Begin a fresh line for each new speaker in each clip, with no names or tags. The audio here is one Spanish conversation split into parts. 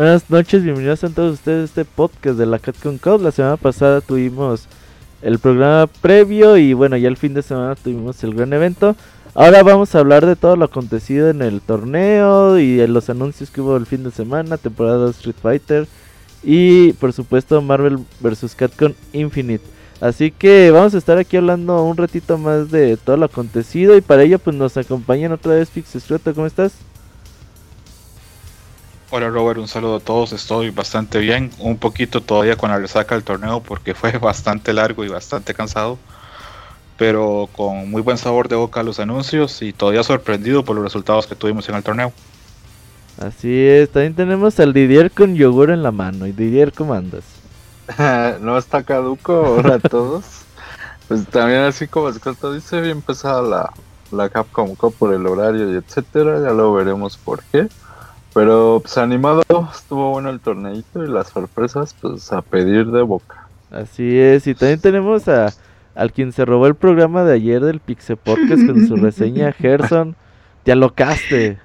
Buenas noches, bienvenidos a todos ustedes a este podcast de la CatCon Code. La semana pasada tuvimos el programa previo y bueno, ya el fin de semana tuvimos el gran evento. Ahora vamos a hablar de todo lo acontecido en el torneo y los anuncios que hubo el fin de semana, temporada Street Fighter y por supuesto Marvel vs. Capcom Infinite. Así que vamos a estar aquí hablando un ratito más de todo lo acontecido y para ello pues nos acompañan otra vez Pixestrueto, ¿cómo estás?
Hola Robert, un saludo a todos, estoy bastante bien, un poquito todavía con la resaca del torneo porque fue bastante largo y bastante cansado, pero con muy buen sabor de boca los anuncios y todavía sorprendido por los resultados que tuvimos en el torneo.
Así es, también tenemos al Didier con yogur en la mano. ¿Y Didier cómo andas?
no está caduco, hola a todos. Pues también así como Scott dice, bien empezada la, la Capcom Cup por el horario y etcétera, ya lo veremos por qué. Pero pues animado, estuvo bueno el torneito y las sorpresas pues a pedir de boca.
Así es, y también tenemos a al quien se robó el programa de ayer del Pixel Podcast con su reseña Gerson. Te alocaste.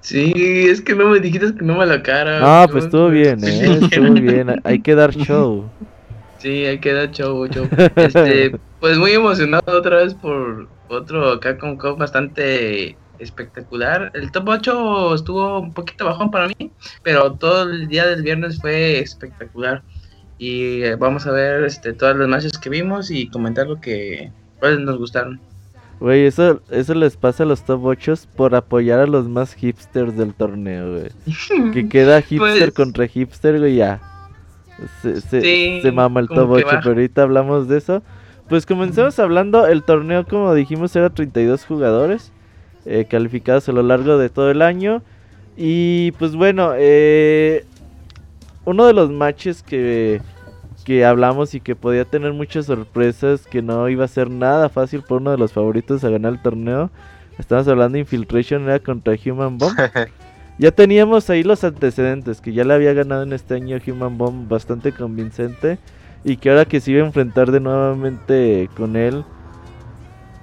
Sí, es que no me dijiste que no me la cara.
No, pues estuvo bien, eh, estuvo bien. Hay que dar show.
Sí, hay que dar show, show. Este, pues muy emocionado otra vez por otro acá con Cup bastante espectacular. El top 8 estuvo un poquito bajón para mí, pero todo el día del viernes fue espectacular. Y eh, vamos a ver este, todas las matches que vimos y comentar lo que cuáles nos gustaron.
Güey, eso, eso les pasa a los top 8 por apoyar a los más hipsters del torneo, güey. que queda hipster pues contra hipster, güey, ya. Se, se, mama el top 8, pero ahorita hablamos de eso. Pues comencemos hablando, el torneo como dijimos era 32 jugadores. Eh, calificados a lo largo de todo el año. Y pues bueno, eh, uno de los matches que, que hablamos y que podía tener muchas sorpresas, que no iba a ser nada fácil por uno de los favoritos a ganar el torneo. Estamos hablando de Infiltration, era contra Human Bomb. ya teníamos ahí los antecedentes, que ya le había ganado en este año Human Bomb bastante convincente. Y que ahora que se iba a enfrentar de nuevamente con él,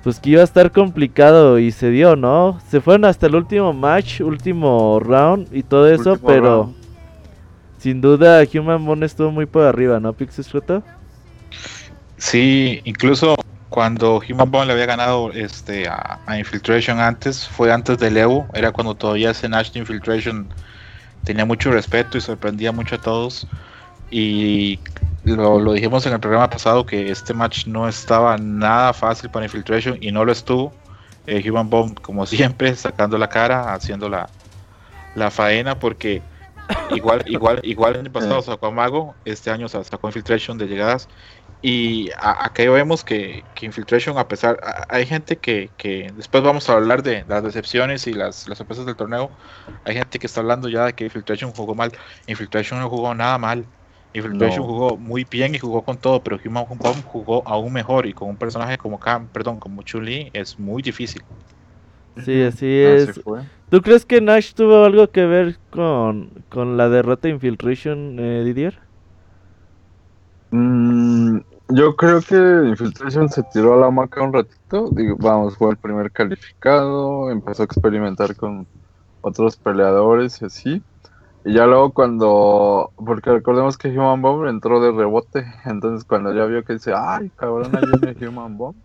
pues que iba a estar complicado y se dio, ¿no? Se fueron hasta el último match, último round y todo eso, pero sin duda Human Bone estuvo muy por arriba, ¿no, Pixis
Sí, incluso cuando Human Bone le había ganado este a, Infiltration antes, fue antes del Evo, era cuando todavía ese Nash de Infiltration tenía mucho respeto y sorprendía mucho a todos. Y lo, dijimos en el programa pasado que este match no estaba nada fácil para Infiltration y no lo estuvo. Eh, Human Bomb, como siempre, sacando la cara, haciendo la, la faena, porque igual, igual, igual en el pasado sacó a Mago, este año sacó Infiltration de llegadas. Y acá vemos que, que, Infiltration, a pesar, hay gente que, que, después vamos a hablar de las decepciones y las, las sorpresas del torneo. Hay gente que está hablando ya de que Infiltration jugó mal. Infiltration no jugó nada mal. Infiltration jugó muy bien y jugó con todo, pero Human Bomb jugó aún mejor y con un personaje como Cam, perdón, como Chun-Li es muy difícil.
Sí, así es. ¿Tú crees que Nash tuvo algo que ver con, con la derrota de Infiltration, eh, Didier?
Mm, yo creo que Infiltration se tiró a la maca un ratito. Digo, vamos, fue el primer calificado, empezó a experimentar con otros peleadores y así. Y ya luego cuando, porque recordemos que Human Bomb entró de rebote, entonces cuando ya vio que dice, ay cabrón, ahí viene Human Bomb,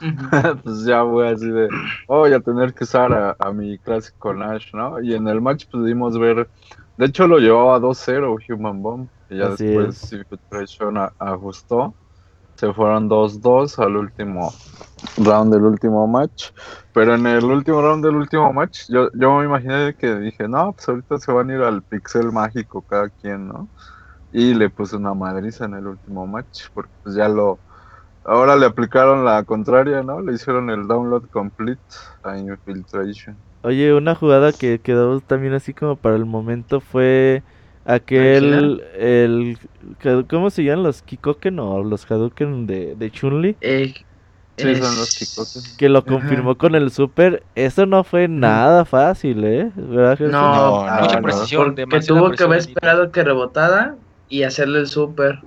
pues ya voy así de, oh, voy a tener que usar a, mi clásico Nash, ¿no? Y en el match pudimos ver, de hecho lo llevaba 2-0 Human Bomb, y ya después Infiltration ajustó se fueron 2-2 al último round del último match. Pero en el último round del último match, yo, yo me imaginé que dije, no, pues ahorita se van a ir al pixel mágico cada quien, ¿no? Y le puse una madriza en el último match, porque pues ya lo... Ahora le aplicaron la contraria, ¿no? Le hicieron el download complete a Infiltration.
Oye, una jugada que quedó también así como para el momento fue Aquel, el, ¿cómo se llaman los Kikoken o los Hadouken de, de Chun-Li?
Eh,
sí, son los Kikoken.
Que lo confirmó con el Super. Eso no fue nada fácil, ¿eh?
¿Verdad, no, no, mucha precisión. Que tuvo que haber esperado que rebotara y hacerle el Super.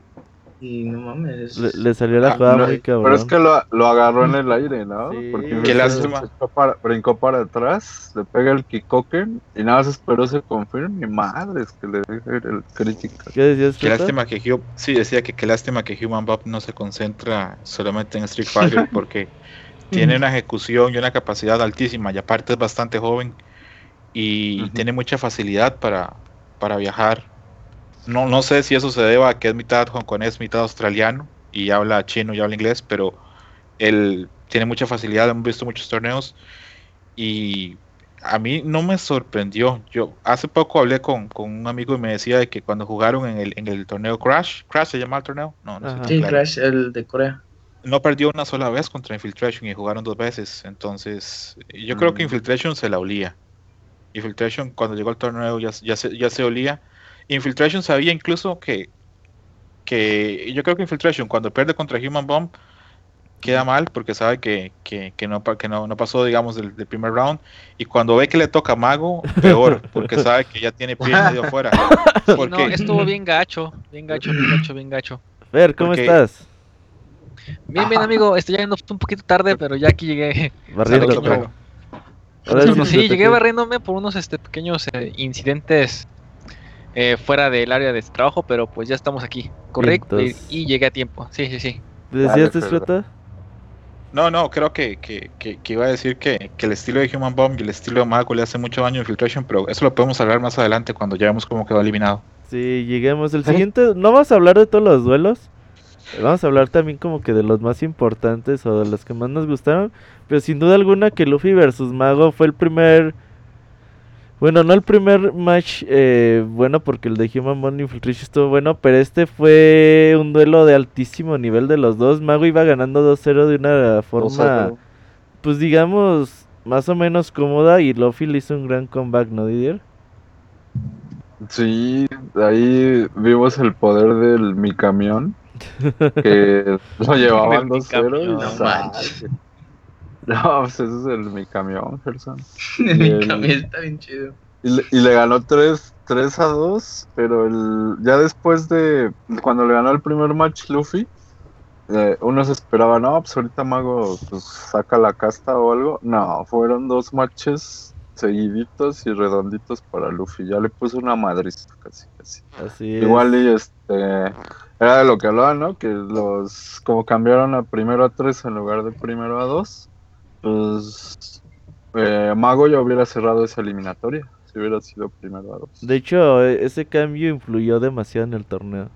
Y no mames.
Le, salió la ah, jugada muy cabrón.
Pero es que lo, lo agarró en el aire, ¿no?
Porque Qué lástima.
Para, brincó para atrás, le pega el kickoken y nada más esperó se confirme. Madre, es que le deje el crítico.
¿Qué decías?
Qué lástima que Hugh, sí, decía que qué lástima que Human Bob no se concentra solamente en Street Fighter porque tiene una ejecución y una capacidad altísima y aparte es bastante joven y tiene mucha facilidad para, para viajar no, no sé si eso se deba a que es mitad hongkonés, mitad australiano y habla chino y habla inglés, pero él tiene mucha facilidad, hemos visto muchos torneos y a mí no me sorprendió. Yo hace poco hablé con, un amigo y me decía de que cuando jugaron en el, en el torneo Crash, Crash se llama el torneo,
no, no Sí, Crash, el de Corea.
No perdió una sola vez contra Infiltration y jugaron dos veces, entonces yo creo que mm. Infiltration se la olía. Infiltration cuando llegó al torneo ya, ya, se, ya se olía Infiltration sabía incluso que, que yo creo que Infiltration cuando pierde contra Human Bomb queda mal porque sabe que, que, que, no, que no, no, pasó, digamos, del, primer round. Y cuando ve que le toca Mago, peor, porque sabe que ya tiene pie medio afuera.
no, estuvo bien gacho, bien gacho, bien gacho, bien gacho.
Ver, ¿cómo estás?
Bien, bien, amigo. Estoy llegando un poquito tarde, pero ya aquí llegué.
Barriendo.
Sí, llegué barriéndome por unos este, pequeños eh, incidentes eh, fuera del área de trabajo, pero pues ya estamos aquí, correcto, y, llegué a tiempo. Sí, sí, sí.
¿Decías, Disfruta?
No, no, creo que, que, que, iba a decir que, el estilo de Human Bomb y el estilo de Mago le hace mucho daño a Infiltration, pero eso lo podemos hablar más adelante cuando ya vemos cómo quedó eliminado.
Sí, lleguemos. El siguiente, no vamos a hablar de todos los duelos, vamos a hablar también como que de los más importantes o de los que más nos gustaron, pero sin duda alguna que Luffy versus Mago fue el primer bueno, no el primer match eh, bueno porque el de Human Bond Infiltration estuvo bueno, pero este fue un duelo de altísimo nivel de los dos. Mago iba ganando 2-0 de una forma, pues digamos, más o menos cómoda y Luffy le hizo un gran comeback, ¿no, Didier?
Sí, ahí vimos el poder del mi camión, que lo llevaban 2-0 y No, pues ese es el mi camión, Gerson.
mi camión está bien chido.
Y le, y le ganó 3, 3 a 2, pero el, ya después de cuando le ganó el primer match Luffy, eh, uno se esperaba, no, pues ahorita Mago pues, saca la casta o algo. No, fueron dos matches seguiditos y redonditos para Luffy. Ya le puso una madriz casi, casi.
Así
Igual y este era de lo que hablaba, ¿no? Que los como cambiaron a primero a 3 en lugar de primero a 2 pues eh, Mago ya hubiera cerrado esa eliminatoria si hubiera sido primero a dos.
De hecho, e, ese cambio influyó demasiado en el torneo.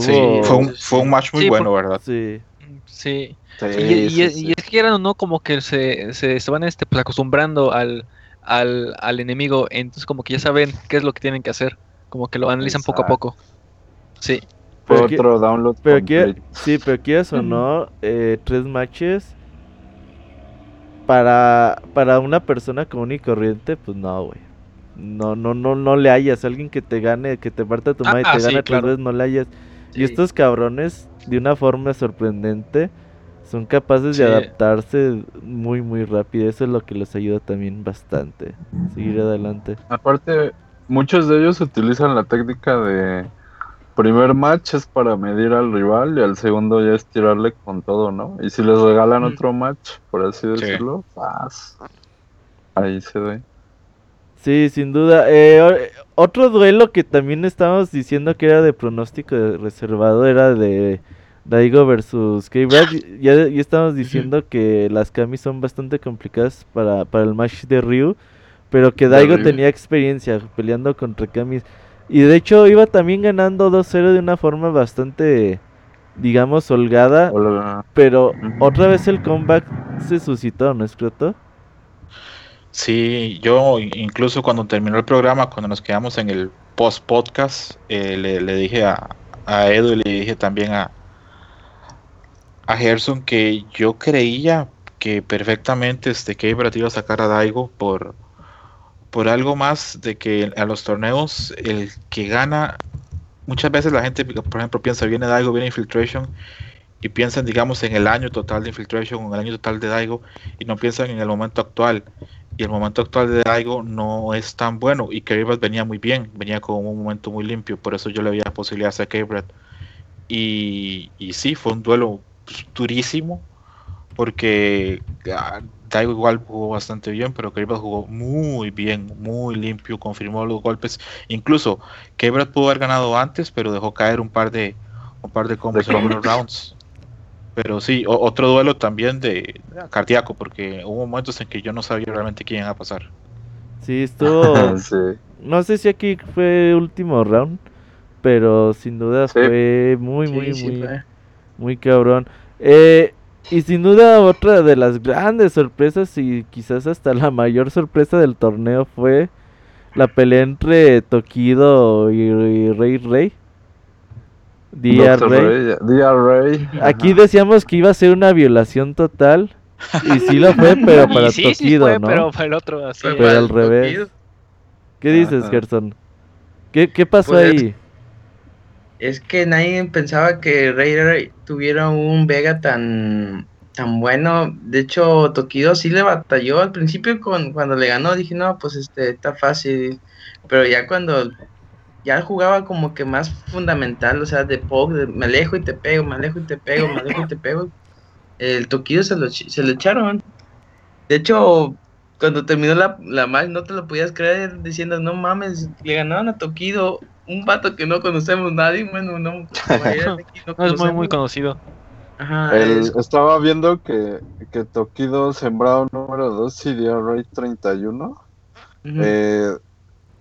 Sí, fue un, fue un match muy bueno, ¿verdad?
Sí.
Sí. y, es que eran no como que se, se, van este, pues, acostumbrando al, al, al, enemigo, entonces como que ya saben qué es lo que tienen que hacer, como que lo analizan poco a poco. Sí.
otro download.
Pero aquí, sí, pero aquí eso, ¿no? Eh, tres matches para, para una persona común y corriente, pues no, güey. No, no, no, no le hayas. Alguien que te gane, que te parta tu madre y ah, te gane tres veces, no le hayas. Y estos cabrones, de una forma sorprendente, son capaces de adaptarse muy, muy rápido. Eso es lo que les ayuda también bastante. Seguir adelante.
Aparte, muchos de ellos utilizan la técnica de primer match es para medir al rival y al segundo ya es tirarle con todo, ¿no? Y si les regalan otro match, por así decirlo, ahí se ve.
Sí, sin duda. Eh, otro duelo que también estábamos diciendo que era de pronóstico reservado era de Daigo versus K-Brad. Ya, ya estamos diciendo que las Kami son bastante complicadas para, para el match de Ryu, pero que Daigo tenía experiencia peleando contra Kami. Y de hecho iba también ganando 2-0 de una forma bastante, digamos, holgada. Pero otra vez el comeback se suscitó, ¿no es cierto?
Sí, yo incluso cuando terminó el programa, cuando nos quedamos en el post-podcast, eh, le, dije a, a Edu y le dije también a, a Gerson que yo creía que perfectamente este que iba a sacar a Daigo por, por algo más de que a los torneos el que gana, muchas veces la gente, por ejemplo, piensa, viene Daigo, viene Infiltration, y piensan, digamos, en el año total de Infiltration en el año total de Daigo, y no piensan en el momento actual. Y el momento actual de Daigo no es tan bueno, y Keribas venía muy bien, venía con un momento muy limpio, por eso yo le había posibilidades a Kebrat. Y, y sí, fue un duelo durísimo porque Daigo igual jugó bastante bien, pero Keibrat jugó muy bien, muy limpio, confirmó los golpes. Incluso Keibrat pudo haber ganado antes, pero dejó caer un par de un par de combos en los rounds. Pero sí, otro duelo también de cardíaco, porque hubo momentos en que yo no sabía realmente quién iba a pasar.
Sí, estuvo. No sé si aquí fue último round, pero sin duda fue muy, muy, muy, muy cabrón. Eh, y sin duda otra de las grandes sorpresas y quizás hasta la mayor sorpresa del torneo fue la pelea entre Tokido y, Rey Rey. DR Rey. Aquí decíamos que iba a ser una violación total. Y sí lo fue, pero para Tokido, ¿no?
Pero para el otro, así.
Pero al revés. ¿Qué dices, Gerson? ¿Qué, qué pasó pues, ahí?
Es que nadie pensaba que Raider tuviera un Vega tan tan bueno. De hecho, Tokido sí le batalló al principio con cuando le ganó, dije, "No, pues este está fácil." Pero ya cuando ya jugaba como que más fundamental, o sea, de poke, me alejo y te pego, me alejo y te pego, me alejo y te pego. El Tokido se lo, se lo echaron. De hecho, cuando terminó la, la match no te lo podías creer diciendo, no mames, le ganaron a Tokido un vato que no conocemos nadie, bueno, no,
no, es muy, muy conocido.
Estaba viendo que, que Tokido sembrado número 2 y Ray 31. eh,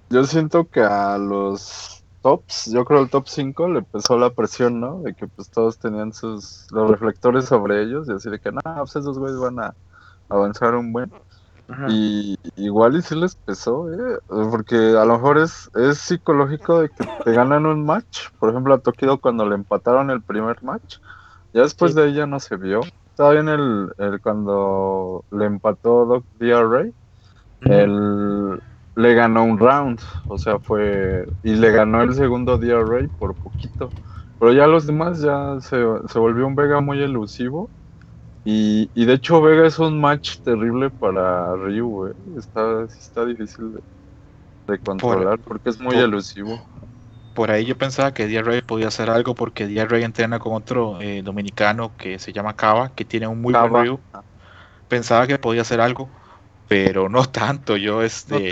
yo siento que a los tops, yo creo el top 5 le pesó la presión, ¿no? De que pues todos tenían sus los reflectores sobre ellos y así de que, no, pues esos güeyes van a avanzar un buen. Y igual y si les pesó, ¿eh? porque a lo mejor es, es psicológico de que te ganan un match. Por ejemplo, a Tokido cuando le empataron el primer match, ya después de ella no se vio. Estaba bien el, el cuando le empató Doc DRA, él le ganó un round, o sea, fue. Y le ganó el segundo DRA por poquito. Pero ya los demás ya se, se volvió un Vega muy elusivo y, y, de hecho Vega es un match terrible para Ryu, Está, está difícil de, controlar porque es muy elusivo.
Por ahí yo pensaba que D-Ray podía hacer algo porque D-Ray entrena con otro eh, dominicano que se llama Cava, que tiene un muy buen Ryu. Pensaba que podía hacer algo, pero no tanto. Yo este,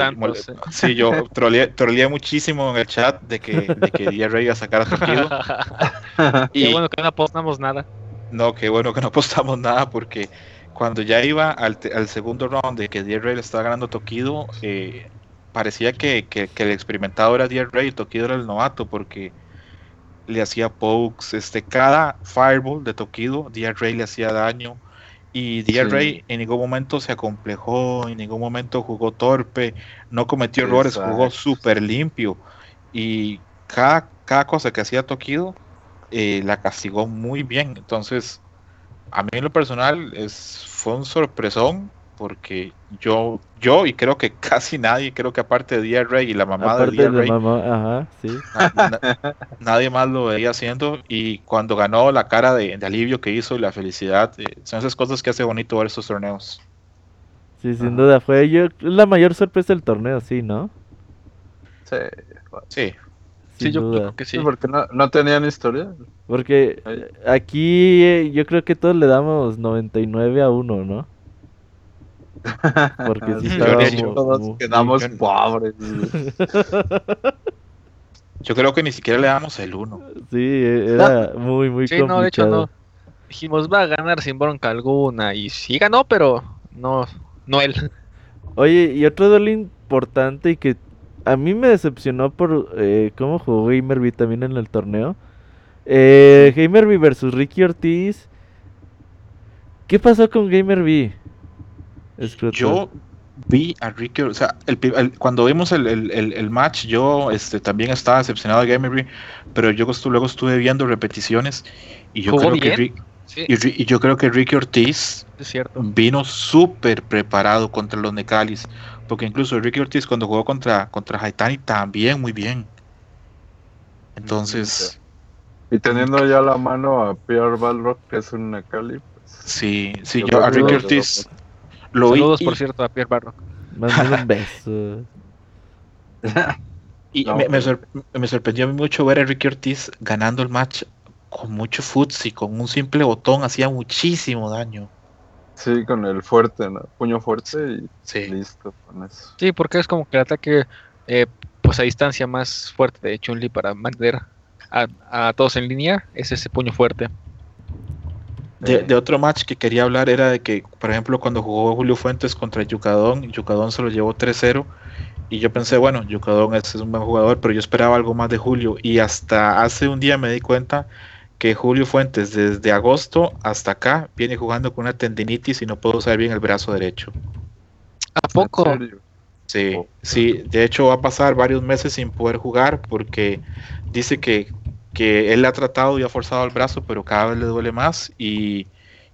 sí. yo troleé, muchísimo en el chat de que, de que D-Ray iba a sacar a Tokido.
y bueno que no apostamos nada.
No, qué bueno que no apostamos nada porque cuando ya iba al, segundo round de que D-Ray le estaba ganando Tokido, eh, parecía que, el experimentado era D-Ray y Tokido era el novato porque le hacía pokes, este, cada fireball de Tokido, D-Ray le hacía daño y D-Ray en ningún momento se acomplejó, en ningún momento jugó torpe, no cometió errores, jugó súper limpio y cada, cada cosa que hacía Tokido eh, la castigó muy bien. Entonces, a mí en lo personal es, fue un sorpresón porque yo, yo y creo que casi nadie, creo que aparte de D.R. y la mamá de D.R. nadie más lo veía haciendo y cuando ganó la cara de, alivio que hizo y la felicidad, eh, son esas cosas que hace bonito ver estos torneos.
Sí, sin duda fue yo, la mayor sorpresa del torneo, sí, ¿no?
Sí, sí.
Sí, yo creo que sí.
porque no, no, tenían historia.
Porque aquí eh, yo creo que todos le damos 99 a 1, ¿no? Porque si
todos quedamos pobres.
Yo creo que ni siquiera le damos el 1.
Sí, era muy, muy sí, complicado. no, de hecho no.
Dijimos, va a ganar sin bronca alguna. Y sí ganó, pero no, no él.
Oye, y otro duelo importante y que a mí me decepcionó por eh, cómo jugó Gamerby también en el torneo. Eh, Gamerby versus Ricky Ortiz. ¿Qué pasó con Gamerby?
Yo vi a Ricky, o sea, cuando vimos el, match, yo este, también estaba decepcionado de Gamerby, pero yo luego estuve viendo repeticiones y yo creo que y, yo creo que Ricky Ortiz vino súper preparado contra los Necalis. Porque incluso Ricky Ortiz cuando jugó contra, contra Haitani también muy bien. Entonces.
Y teniendo ya la mano a Pierre Balrock, que es un Necali. Pues,
sí, sí, yo, a Ricky Ortiz
lo Saludos, por cierto, a Pierre Balrock.
un beso.
y me, me, sorprendió mucho ver a Ricky Ortiz ganando el match con mucho y con un simple botón hacía muchísimo daño.
Sí, con el fuerte, puño fuerte y listo con eso.
Sí, porque es como que el ataque eh, pues a distancia más fuerte de Chun-Li para mantener a, todos en línea es ese puño fuerte.
De, otro match que quería hablar era de que, por ejemplo, cuando jugó Julio Fuentes contra Yucadón, Yucadón se lo llevó 3-0 y yo pensé, bueno, Yucadón es, un buen jugador, pero yo esperaba algo más de Julio y hasta hace un día me di cuenta que Julio Fuentes desde agosto hasta acá viene jugando con una tendinitis y no puedo usar bien el brazo derecho.
¿A poco?
Sí, sí, de hecho va a pasar varios meses sin poder jugar porque dice que, que él ha tratado y ha forzado el brazo, pero cada vez le duele más y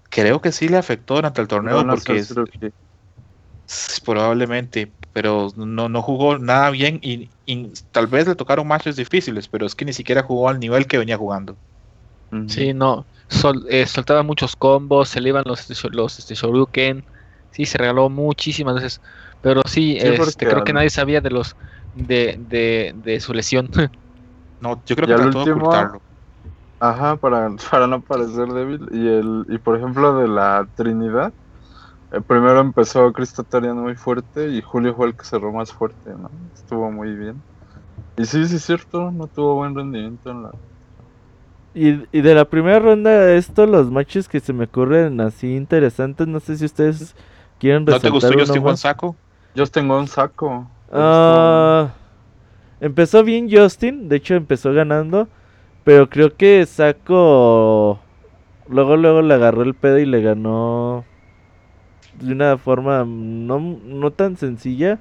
creo que sí le afectó durante el torneo porque probablemente, pero no, no jugó nada bien y, tal vez le tocaron matches difíciles, pero es que ni siquiera jugó al nivel que venía jugando.
Sí, no. Eh, soltaba muchos combos, se le iban los, los este, Shoryuken. Sí, se regaló muchísimas veces. Pero sí, este, creo que nadie sabía de los de, de, de su lesión.
No, yo creo que trató de ocultarlo.
Ajá, para, para no parecer débil. Y el y por ejemplo de la Trinidad, el primero empezó Cristo muy fuerte y Julio fue el que cerró más fuerte, ¿no? Estuvo muy bien. Y sí, sí es cierto, no tuvo buen rendimiento en la
y, y de la primera ronda, esto, los matches que se me ocurren así interesantes, no sé si ustedes quieren
¿No te gustó Justin Juan Saco?
Justin Juan Saco.
Ah, empezó bien Justin, de hecho empezó ganando, pero creo que Saco luego luego le agarró el pedo y le ganó de una forma no, no tan sencilla,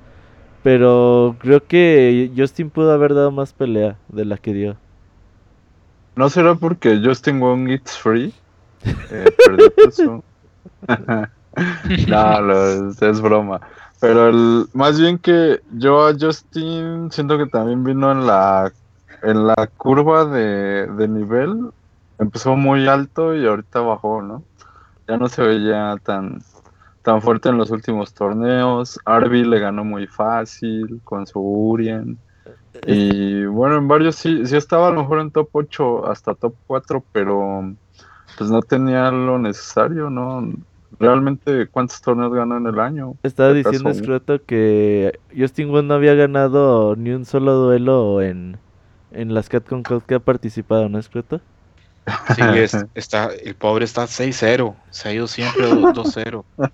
pero creo que Justin pudo haber dado más pelea de la que dio.
¿No será porque Justin Wong It's Free? Eh, no, es, broma. Pero el, más bien que yo a Justin siento que también vino en la en la curva de, de nivel. Empezó muy alto y ahorita bajó, ¿no? Ya no se veía tan, tan fuerte en los últimos torneos. Arby le ganó muy fácil con su Urien. Y bueno, en varios sí, sí estaba a lo mejor en top 8 hasta top 4, pero pues no tenía lo necesario, ¿no? Realmente, ¿cuántos torneos ganó en el año?
Estaba diciendo Escroto que Justin Wong no había ganado ni un solo duelo en, en las Catcon que ha participado, ¿no, Escroto?
Sí, está, el pobre está 6-0, se ha ido siempre 2-0.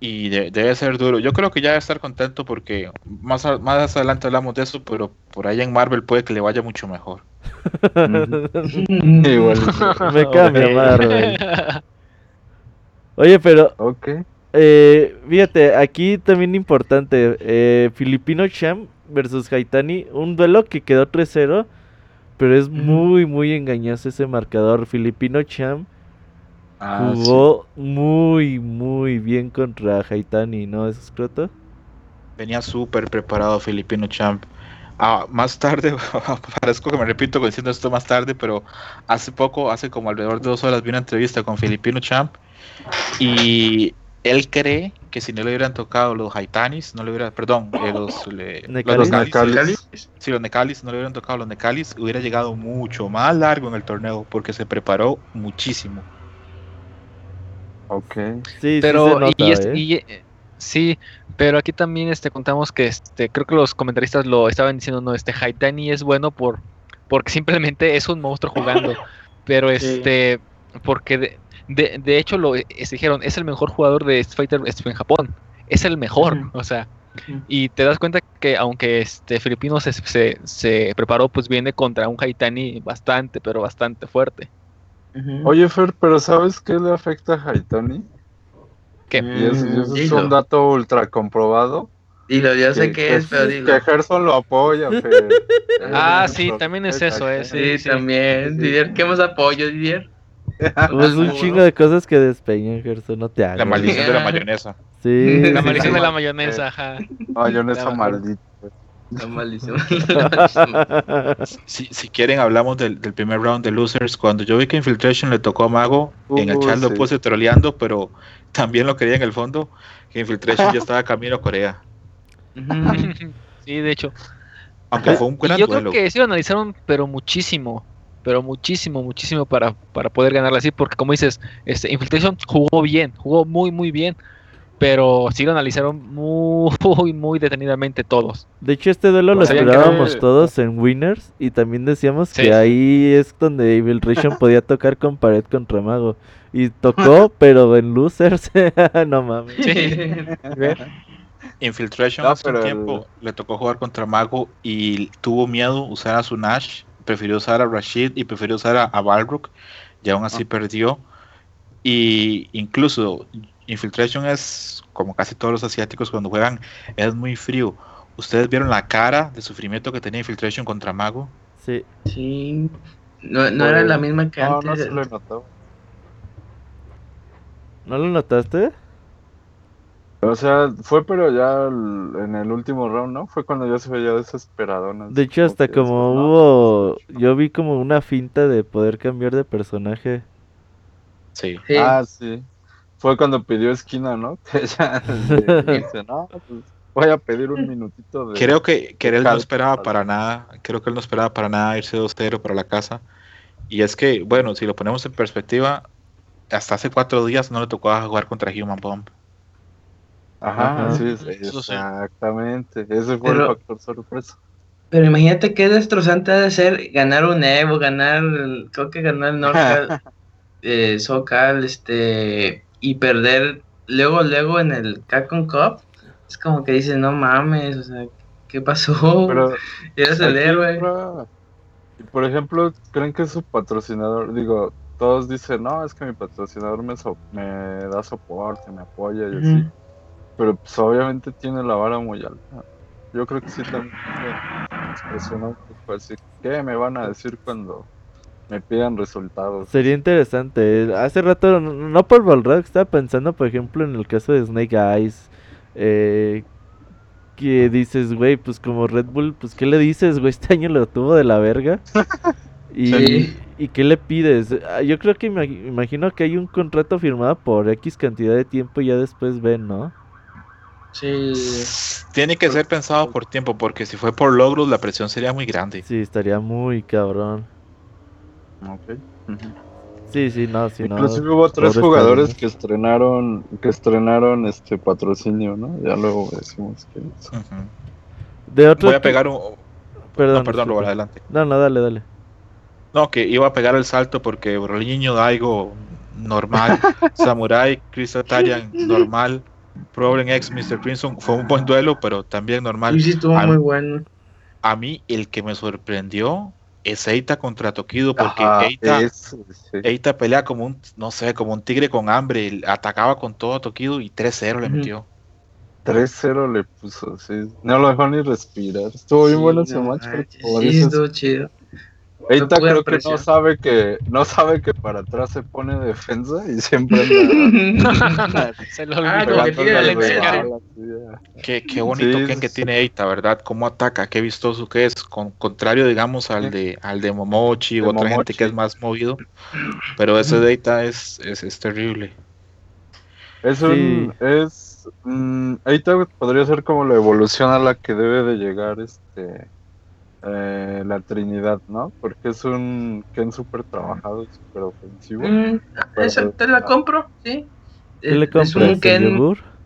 y debe ser duro. Yo creo que ya debe estar contento porque más, más adelante hablamos de eso, pero por ahí en Marvel puede que le vaya mucho mejor.
Igual. Me cambia Marvel. Oye, pero.
Ok.
Eh, fíjate, aquí también importante: eh, Filipino Cham versus Haitani. Un duelo que quedó 3-0, pero es muy, muy engañoso ese marcador. Filipino Cham Ah, Jugó muy, muy bien contra Haitani, ¿no? ¿Es escroto?
Venía súper preparado Filipino Champ. Ah, más tarde, parezco que me repito diciendo esto más tarde, pero hace poco, hace como alrededor de dos horas, vi una entrevista con Filipino Champ y él cree que si no le hubieran tocado los Haitanis, no le hubiera, perdón, eh, los, los, Necalis, si los Necalis no le hubieran tocado los Necalis, hubiera llegado mucho más largo en el torneo porque se preparó muchísimo.
Ok.
Sí, pero sí, ¿eh? sí, pero aquí también este contamos que este creo que los comentaristas lo estaban diciendo, no, este Haitani es bueno por porque simplemente es un monstruo jugando, pero este porque de, de, hecho lo dijeron, es el mejor jugador de Street Fighter este, en Japón, es el mejor, o sea, y te das cuenta que aunque este filipino se, se, se preparó, pues viene contra un Haitani bastante, pero bastante fuerte.
Oye, Fer, pero ¿sabes qué le afecta a Haitani?
¿Qué?
Y eso, es un dato ultra comprobado.
Y lo ya sé que, es, pero digo.
Que Gerson lo apoya, Fer.
ah, sí, también es eso, eh.
Sí, también. Didier, ¿qué más apoyo, Didier?
Pues un chingo de cosas que despeñan, Gerson, no te hagas.
La maldición de la mayonesa.
Sí.
La maldición de la mayonesa, ajá.
Mayonesa maldita.
La maldición.
si, si quieren, hablamos del, primer round de losers. Cuando yo vi que Infiltration le tocó a Mago, en el chat lo puse troleando, pero también lo quería en el fondo. Que Infiltration ya estaba camino a Corea.
sí, de hecho.
Aunque fue un gran
Yo creo que sí lo analizaron, pero muchísimo. pero muchísimo, muchísimo para, para poder ganarla así, porque como dices, este Infiltration jugó bien, jugó muy, muy bien, pero sí lo analizaron muy, muy detenidamente todos.
De hecho, este duelo lo esperábamos todos en Winners y también decíamos que ahí es donde Infiltration podía tocar con pared contra Mago. Y tocó, pero en Losers, no mames.
Infiltration hace un tiempo le tocó jugar contra Mago y tuvo miedo usar a su Nash, prefirió usar a Rashid y prefirió usar a, a Balrook y aún así perdió. Y incluso Infiltration es, como casi todos los asiáticos cuando juegan, es muy frío. ¿Ustedes vieron la cara de sufrimiento que tenía Infiltration contra Mago?
Sí.
Sí. No, no era la misma que antes.
No, se lo notó.
¿No lo notaste?
O sea, fue pero ya en el último round, ¿no? Fue cuando ya se veía desesperado.
De hecho, hasta como hubo... Yo vi como una finta de poder cambiar de personaje.
Sí.
Ah, sí. Fue cuando pidió esquina, ¿no? Que ya dice, no, pues voy a pedir un minutito de...
Creo que, que él no esperaba para nada, creo que él no esperaba para nada irse 2-0 para la casa. Y es que, bueno, si lo ponemos en perspectiva, hasta hace cuatro días no le tocó jugar contra Human Bomb.
Ajá, sí, exactamente. Ese fue el factor sorpresa.
Pero imagínate qué destrozante de ser ganar un Evo, ganar, creo que ganar el Norcal, eh, Socal, este, y perder luego, luego en el Capcom Cup. Es como que dices, no mames, o sea, ¿qué pasó?
Pero
Eres el héroe.
Por ejemplo, ¿creen que su patrocinador, digo, todos dicen, no, es que mi patrocinador me, me da soporte, me apoya y así. Pero pues obviamente tiene la vara muy alta. Yo creo que sí también expresionó así, ¿qué me van a decir cuando me pidan resultados?
Sería interesante. Hace rato, no por Balrog, estaba pensando, por ejemplo, en el caso de Snake Eyes. Eh, que dices, güey, pues como Red Bull, pues ¿qué le dices, güey? Este año lo tuvo de la verga. Y, ¿Y qué le pides? Ah, yo creo que me imagino que hay un contrato firmado por X cantidad de tiempo y ya después ven, ¿no?
Sí.
Tiene que ser pensado por tiempo, porque si fue por logros la presión sería muy grande.
Sí, estaría muy cabrón.
Ok.
Sí, sí, no, sí, no.
Inclusive hubo tres jugadores que estrenaron, que estrenaron este patrocinio, ¿no? Ya luego decimos que.
De otro
Voy a pegar un.
Perdón,
no, perdón, luego adelante.
No, no, dale, dale.
No, que iba a pegar el salto porque Broliño Daigo normal, Samurai, Chris Tarian normal, Problem X, Mr. Crimson fue un buen duelo, pero también normal.
Sí, estuvo muy bueno.
A mí el que me sorprendió es Eita contra Tokido, porque Eita, pelea como un, no sé, como un tigre con hambre, atacaba con todo a Tokido y 3-0 le metió.
3-0 le puso, sí. No lo dejó ni respirar. Estuvo bien bueno ese match.
Sí, estuvo chido.
Eita creo que no sabe que no sabe que para atrás se pone defensa y siempre
se lo olvidó.
qué, qué bonito que tiene Eita, ¿verdad? Cómo ataca, qué vistoso que es, con, contrario digamos al de al de Momochi o otra gente que es más movido, pero ese de Eita es, es, terrible.
Es un es mm, Eita podría ser como la evolución a la que debe de llegar este eh, la Trinidad, ¿no? Porque es un Ken súper trabajado y súper ofensivo.
Mm, esa te la compro, sí.
¿Qué le es un Ken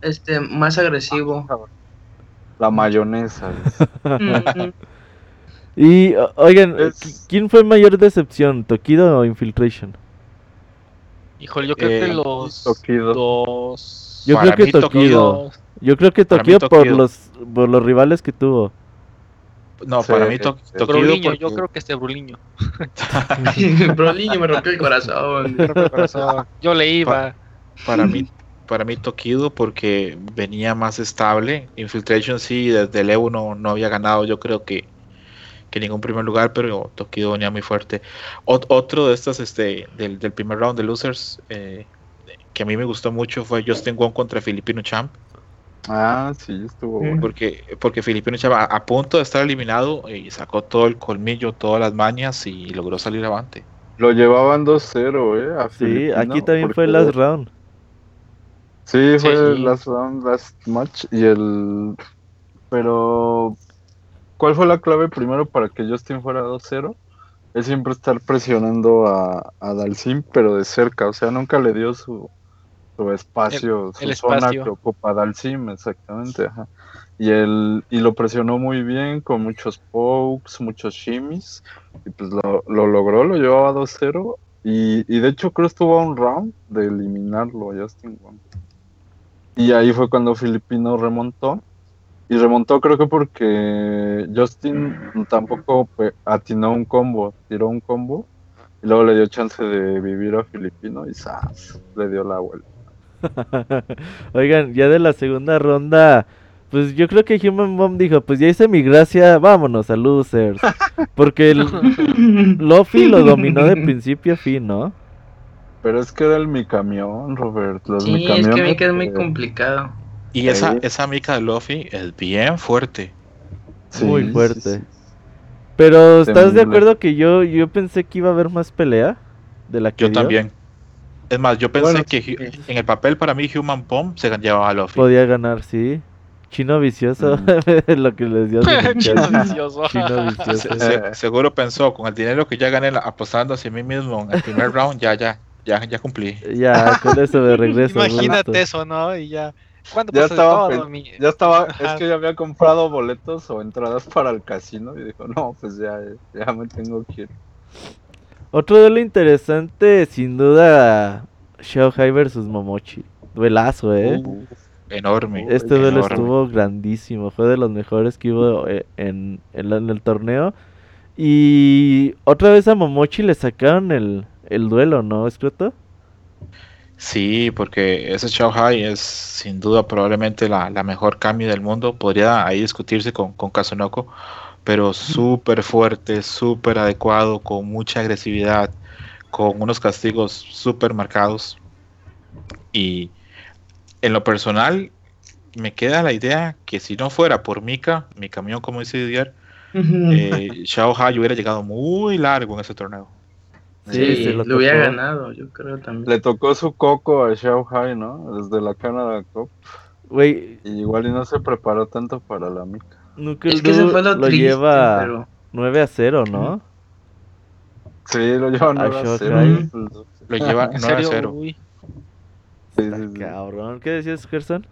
este, más agresivo.
La mayonesa.
y, oigan, ¿quién fue mayor decepción, Tokido o Infiltration?
Híjole, yo creo que eh, los dos...
Yo creo que Tokido. Yo creo que Tokido por los, por los rivales que tuvo.
No, para mí to
Tokido yo creo que este Bruliño.
Bruliño me rompió el corazón.
Yo le iba.
para mí, para mí Tokido porque venía más estable. Infiltration sí, desde el Evo no, no había ganado, yo creo que, que ningún primer lugar, pero Tokido venía muy fuerte. otro de estos, este, del, del primer round de losers, eh, que a mí me gustó mucho fue Justin Wong contra Filipino Champ.
Ah, sí, estuvo bueno.
Porque, porque Filipino estaba a punto de estar eliminado y sacó todo el colmillo, todas las mañas y logró salir avante.
Lo llevaban 2-0, ¿eh? A
sí, aquí también fue el last round.
Sí, fue el last round, last match. Y el. Pero. ¿Cuál fue la clave primero para que Justin fuera 2-0? es siempre estar presionando a, a Dalsim, pero de cerca, o sea, nunca le dio su, su espacio, su zona que ocupa Dalsim, exactamente, ajá. Y, él, y lo presionó muy bien con muchos pokes, muchos shimmies. Y pues lo, lo logró, lo llevaba 2-0. Y, y, de hecho creo que estuvo a un round de eliminarlo a Justin Wong. Y ahí fue cuando Filipino remontó. Y remontó creo que porque Justin tampoco atinó un combo, tiró un combo. Y luego le dio chance de vivir a Filipino y ¡zas! le dio la vuelta.
Oigan, ya de la segunda ronda pues yo creo que Human Bomb dijo, pues ya hice mi gracia, vámonos a losers. Porque el Luffy lo dominó de principio a fin, ¿no?
Pero es que era el mi camión, Robert.
Los sí, es que me queda muy complicado.
Y esa, esa mica de Luffy es bien fuerte.
muy fuerte. Pero ¿estás de acuerdo que yo, yo pensé que iba a haber más pelea? De la que
yo también. Es más, yo pensé que en el papel para mí Human Bomb se llevaba a Luffy.
Podía ganar, sí. Chino vicioso, mm. lo que les dio. Chino vicioso.
seguro pensó, con el dinero que ya gané apostando hacia mí mismo en el primer round, ya, ya, ya, ya cumplí.
Ya, con eso de regreso.
Imagínate eso, ¿no? Y ya.
¿Cuánto ya estaba, ya estaba, es que ya había comprado boletos o entradas para el casino y dijo, no, pues ya, ya me tengo que ir.
Otro duelo interesante, sin duda, Hai versus Momochi. Duelazo, eh.
Enorme.
Este duelo estuvo grandísimo. Fue de los mejores que hubo eh, en, el torneo. Y otra vez a Momochi le sacaron el, duelo, ¿no, Escroto?
Sí, porque ese Hai es sin duda probablemente la, mejor Kami del mundo. Podría ahí discutirse con, con Kazunoko, pero súper fuerte, súper adecuado, con mucha agresividad, con unos castigos súper marcados. Y en lo personal, me queda la idea que si no fuera por Mika, mi camión, como dice Didier, eh, Shao Hai hubiera llegado muy largo en ese torneo.
Sí, lo, hubiera ganado, yo creo también.
Le tocó su coco a Shao Hai, ¿no? Desde la Canada Cup.
Güey.
Y igual y no se preparó tanto para la Mika.
Es que se fue lo, lo lleva 9 a 0, ¿no?
Sí, lo lleva 9 a, 0.
Lo lleva 9 a 0.
Cabrón, ¿qué decías, Gerson?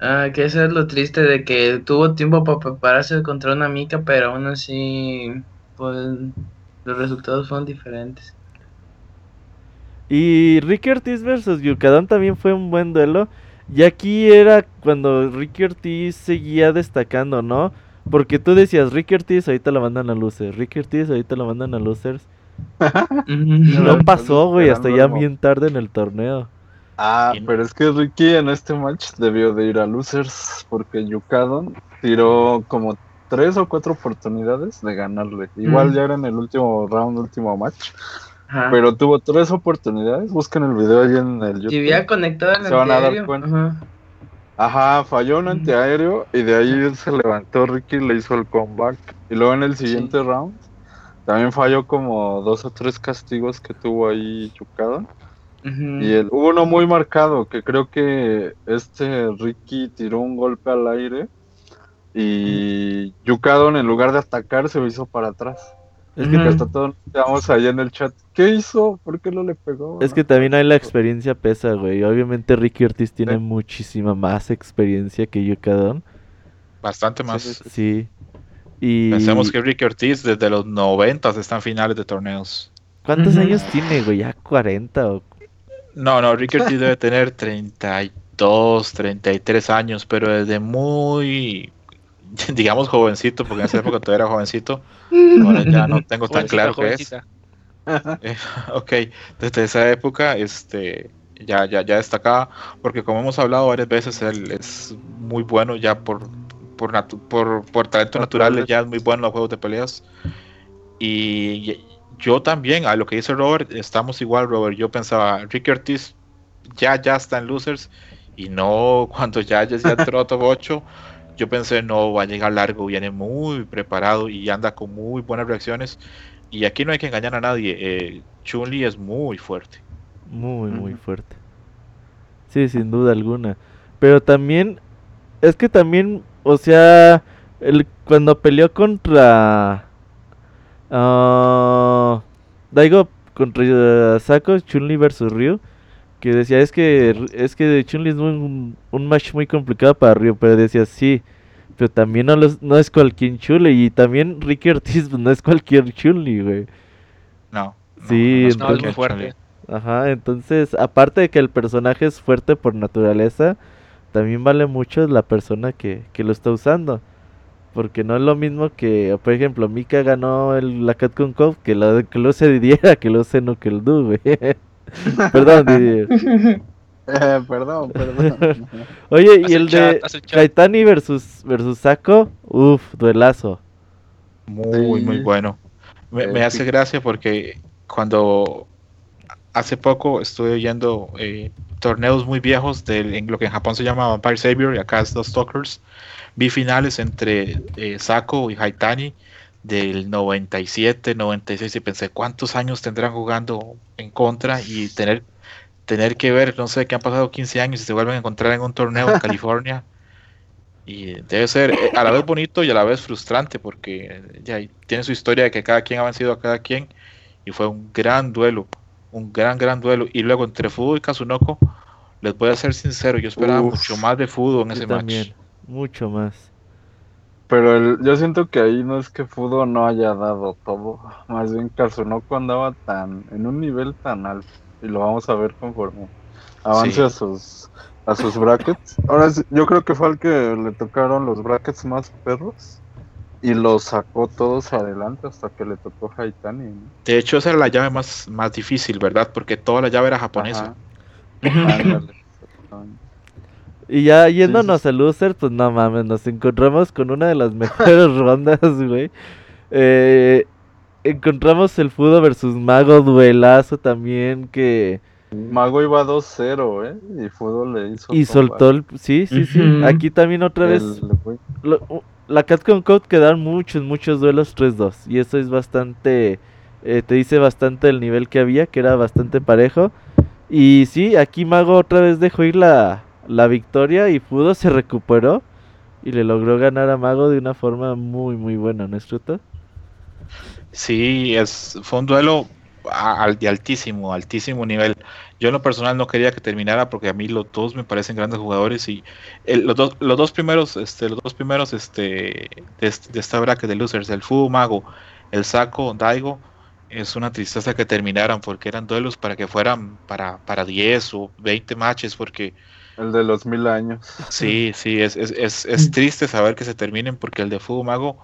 Ah, que eso es lo triste de que tuvo tiempo para prepararse contra una mica, pero aún así, pues los resultados fueron diferentes.
Y Ricky Ortiz versus Yukadon también fue un buen duelo. Y aquí era cuando Ricky Ortiz seguía destacando, ¿no? Porque tú decías, Ricky Ortiz ahorita lo mandan a losers, Ricky Ortiz ahorita lo mandan a losers. no pasó, güey, hasta ya bien tarde en el torneo.
Ah, pero es que Ricky en este match debió de ir a losers porque Yukadon tiró como tres o cuatro oportunidades de ganarle. Igual ya era en el último round, último match. Pero tuvo tres oportunidades. Busquen el video ahí en el
YouTube. Y había conectado
el Se van a dar cuenta. Ajá. falló un antiaéreo y de ahí se levantó Ricky y le hizo el comeback. Y luego en el siguiente round también falló como dos o tres castigos que tuvo ahí Yukadon. Y el, hubo uno muy marcado que creo que este Ricky tiró un golpe al aire y Yukadon en lugar de atacar se lo hizo para atrás. Es que hasta todos estamos ahí en el chat. ¿Qué hizo? ¿Por qué no le pegó?
Es que también hay la experiencia pesa, güey. Obviamente Ricky Ortiz tiene muchísima más experiencia que Yukadon.
Bastante más.
Sí. Y...
Pensemos que Ricky Ortiz desde los 90 está en finales de torneos.
¿Cuántos años tiene, güey? ¿Ya 40 o
no, no, Ricky debe tener 32, 33 años, pero desde muy, digamos, jovencito, porque en esa época todavía era jovencito. Ahora ya no tengo tan claro qué es. Eh, ok, desde esa época, este, ya, ya, ya destacaba, porque como hemos hablado varias veces, él es muy bueno ya por, por, por, por talento natural, ya es muy bueno en los juegos de peleas. Y, yo también, a lo que dice Robert, estamos igual, Robert. Yo pensaba, Ricky Ortiz ya, ya está en Losers. Y no, cuando ya, ya se entró top 8, yo pensé, no, va a llegar largo, viene muy preparado y anda con muy buenas reacciones. Y aquí no hay que engañar a nadie. Eh, Chun-Li es muy fuerte.
Muy, muy fuerte. Sí, sin duda alguna. Pero también, es que también, o sea, el, cuando peleó contra Uh, Daigo contra Sako, Chun-Li versus Ryu. Que decía, es que es que Chun-Li es un, un match muy complicado para Ryu, pero decía, sí, pero también no, no es cualquier Chun-Li. Y también Ricky Ortiz pues, no es cualquier Chun-Li, güey.
No.
Sí,
no, es muy fuerte.
Ajá, entonces, aparte de que el personaje es fuerte por naturaleza, también vale mucho la persona que, que lo está usando. Porque no es lo mismo que, por ejemplo, Mika ganó el, la Capcom Cup que, la, que lo se Didier que lo se no que el Du, güey. perdón, Didier.
Eh, perdón, perdón.
Oye, y el, de Kaitani versus, versus Sako, uff, duelazo.
Muy, muy bueno. Me, me, hace gracia porque cuando hace poco estuve oyendo eh, torneos muy viejos de en lo que en Japón se llama Vampire Savior y acá es los Stalkers. Vi finales entre eh, Sako y Haitani del 97, 96 y pensé cuántos años tendrán jugando en contra y tener tener que ver, no sé, que han pasado 15 años y se vuelven a encontrar en un torneo en California. Y debe ser eh, a la vez bonito y a la vez frustrante porque ya tiene su historia de que cada quien ha vencido a cada quien y fue un gran duelo un gran, gran duelo. Y luego entre Fudo y Kazunoko, les voy a ser sincero, yo esperaba mucho más de Fudo en ese match.
Mucho más.
Pero yo siento que ahí no es que Fudo no haya dado todo. Más bien Kazunoko andaba tan en un nivel tan alto. Y lo vamos a ver conforme avance a sus a sus brackets. Ahora yo creo que fue al que le tocaron los brackets más perros y los sacó todos adelante hasta que le tocó Haitani.
De hecho, esa era la llave más, más difícil, ¿verdad? Porque toda la llave era japonesa.
Y ya yéndonos a Loser, pues no mames, nos encontramos con una de las mejores rondas, güey. Eh, encontramos el Fudo versus Mago, duelazo también que...
Mago iba 2-0, ¿eh? Y Fudo le hizo...
Y soltó el... Sí, sí, sí. Aquí también otra vez la Capcom Code quedaron muchos, muchos duelos 3-2. Y eso es bastante. Eh, te dice bastante el nivel que había, que era bastante parejo. Y sí, aquí Mago otra vez dejó ir la, la victoria y Fudo se recuperó. Y le logró ganar a Mago de una forma muy, muy buena, ¿no es cierto?
Sí, es, fue un duelo de altísimo, altísimo nivel. Yo en lo personal no quería que terminara porque a mí los dos me parecen grandes jugadores y los, dos, los dos primeros, este, los dos primeros este, de, esta bracket de losers, el Fu Mago, el Saco, Daigo, es una tristeza que terminaran porque eran duelos para que fueran para, para 10 o 20 matches porque...
El de los mil años.
Sí, sí, es, es, es, es triste saber que se terminen porque el de Fu Mago,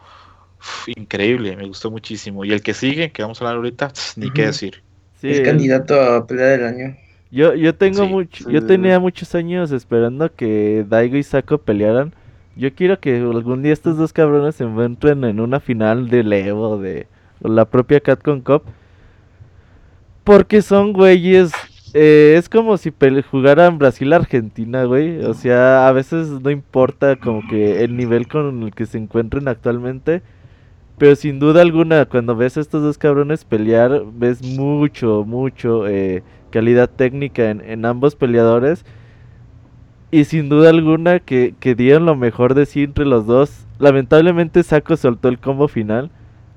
increíble, me gustó muchísimo. Y el que sigue, que vamos a hablar ahorita, ni qué decir.
es candidato a pelea del año.
Yo, yo tengo mucho, yo tenía muchos años esperando que Daigo y Sako pelearan. Yo quiero que algún día estos dos cabrones se encuentren en una final de Evo de la propia Catcon Cup. Porque son güeyes. Eh, es como si jugaran Brasil-Argentina, güey. O sea, a veces no importa como que el nivel con el que se encuentren actualmente. Pero sin duda alguna, cuando ves a estos dos cabrones pelear, ves mucho, mucho eh, calidad técnica en, ambos peleadores. Y sin duda alguna que, dieron lo mejor de sí entre los dos. Lamentablemente Saco soltó el combo final,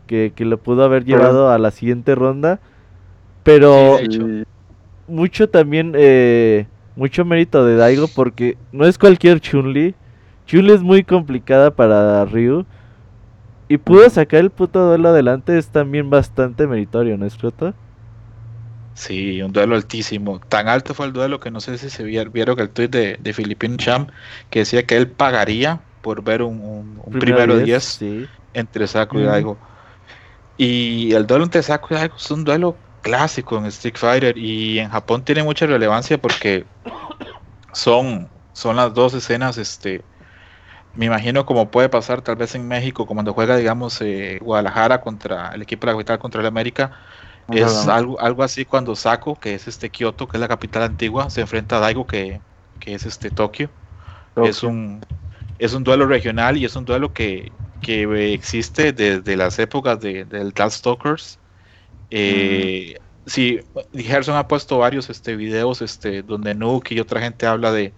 que, lo pudo haber llevado a la siguiente ronda. Pero mucho también, eh, mucho mérito de Daigo porque no es cualquier Chun-Li. Chun-Li es muy complicada para Ryu. Y pudo sacar el puto duelo adelante, es también bastante meritorio, ¿no es cierto?
Sí, un duelo altísimo. Tan alto fue el duelo que no sé si se vieron, vieron el tweet de, de Philippine Champ que decía que él pagaría por ver un, primero 10 entre Saco y Daigo. Y el duelo entre Saco y Daigo es un duelo clásico en Street Fighter y en Japón tiene mucha relevancia porque son, son las dos escenas, este, me imagino como puede pasar tal vez en México, cuando juega, digamos, eh, Guadalajara contra el equipo de la capital contra el América, es algo, algo así cuando Saco, que es este Kioto, que es la capital antigua, se enfrenta a Daigo, que, es este Tokio. Es un es un duelo regional y es un duelo que, existe desde las épocas de, del Darkstalkers. Eh, Sí, Gerson ha puesto varios este, videos este, donde Nuke y otra gente habla de,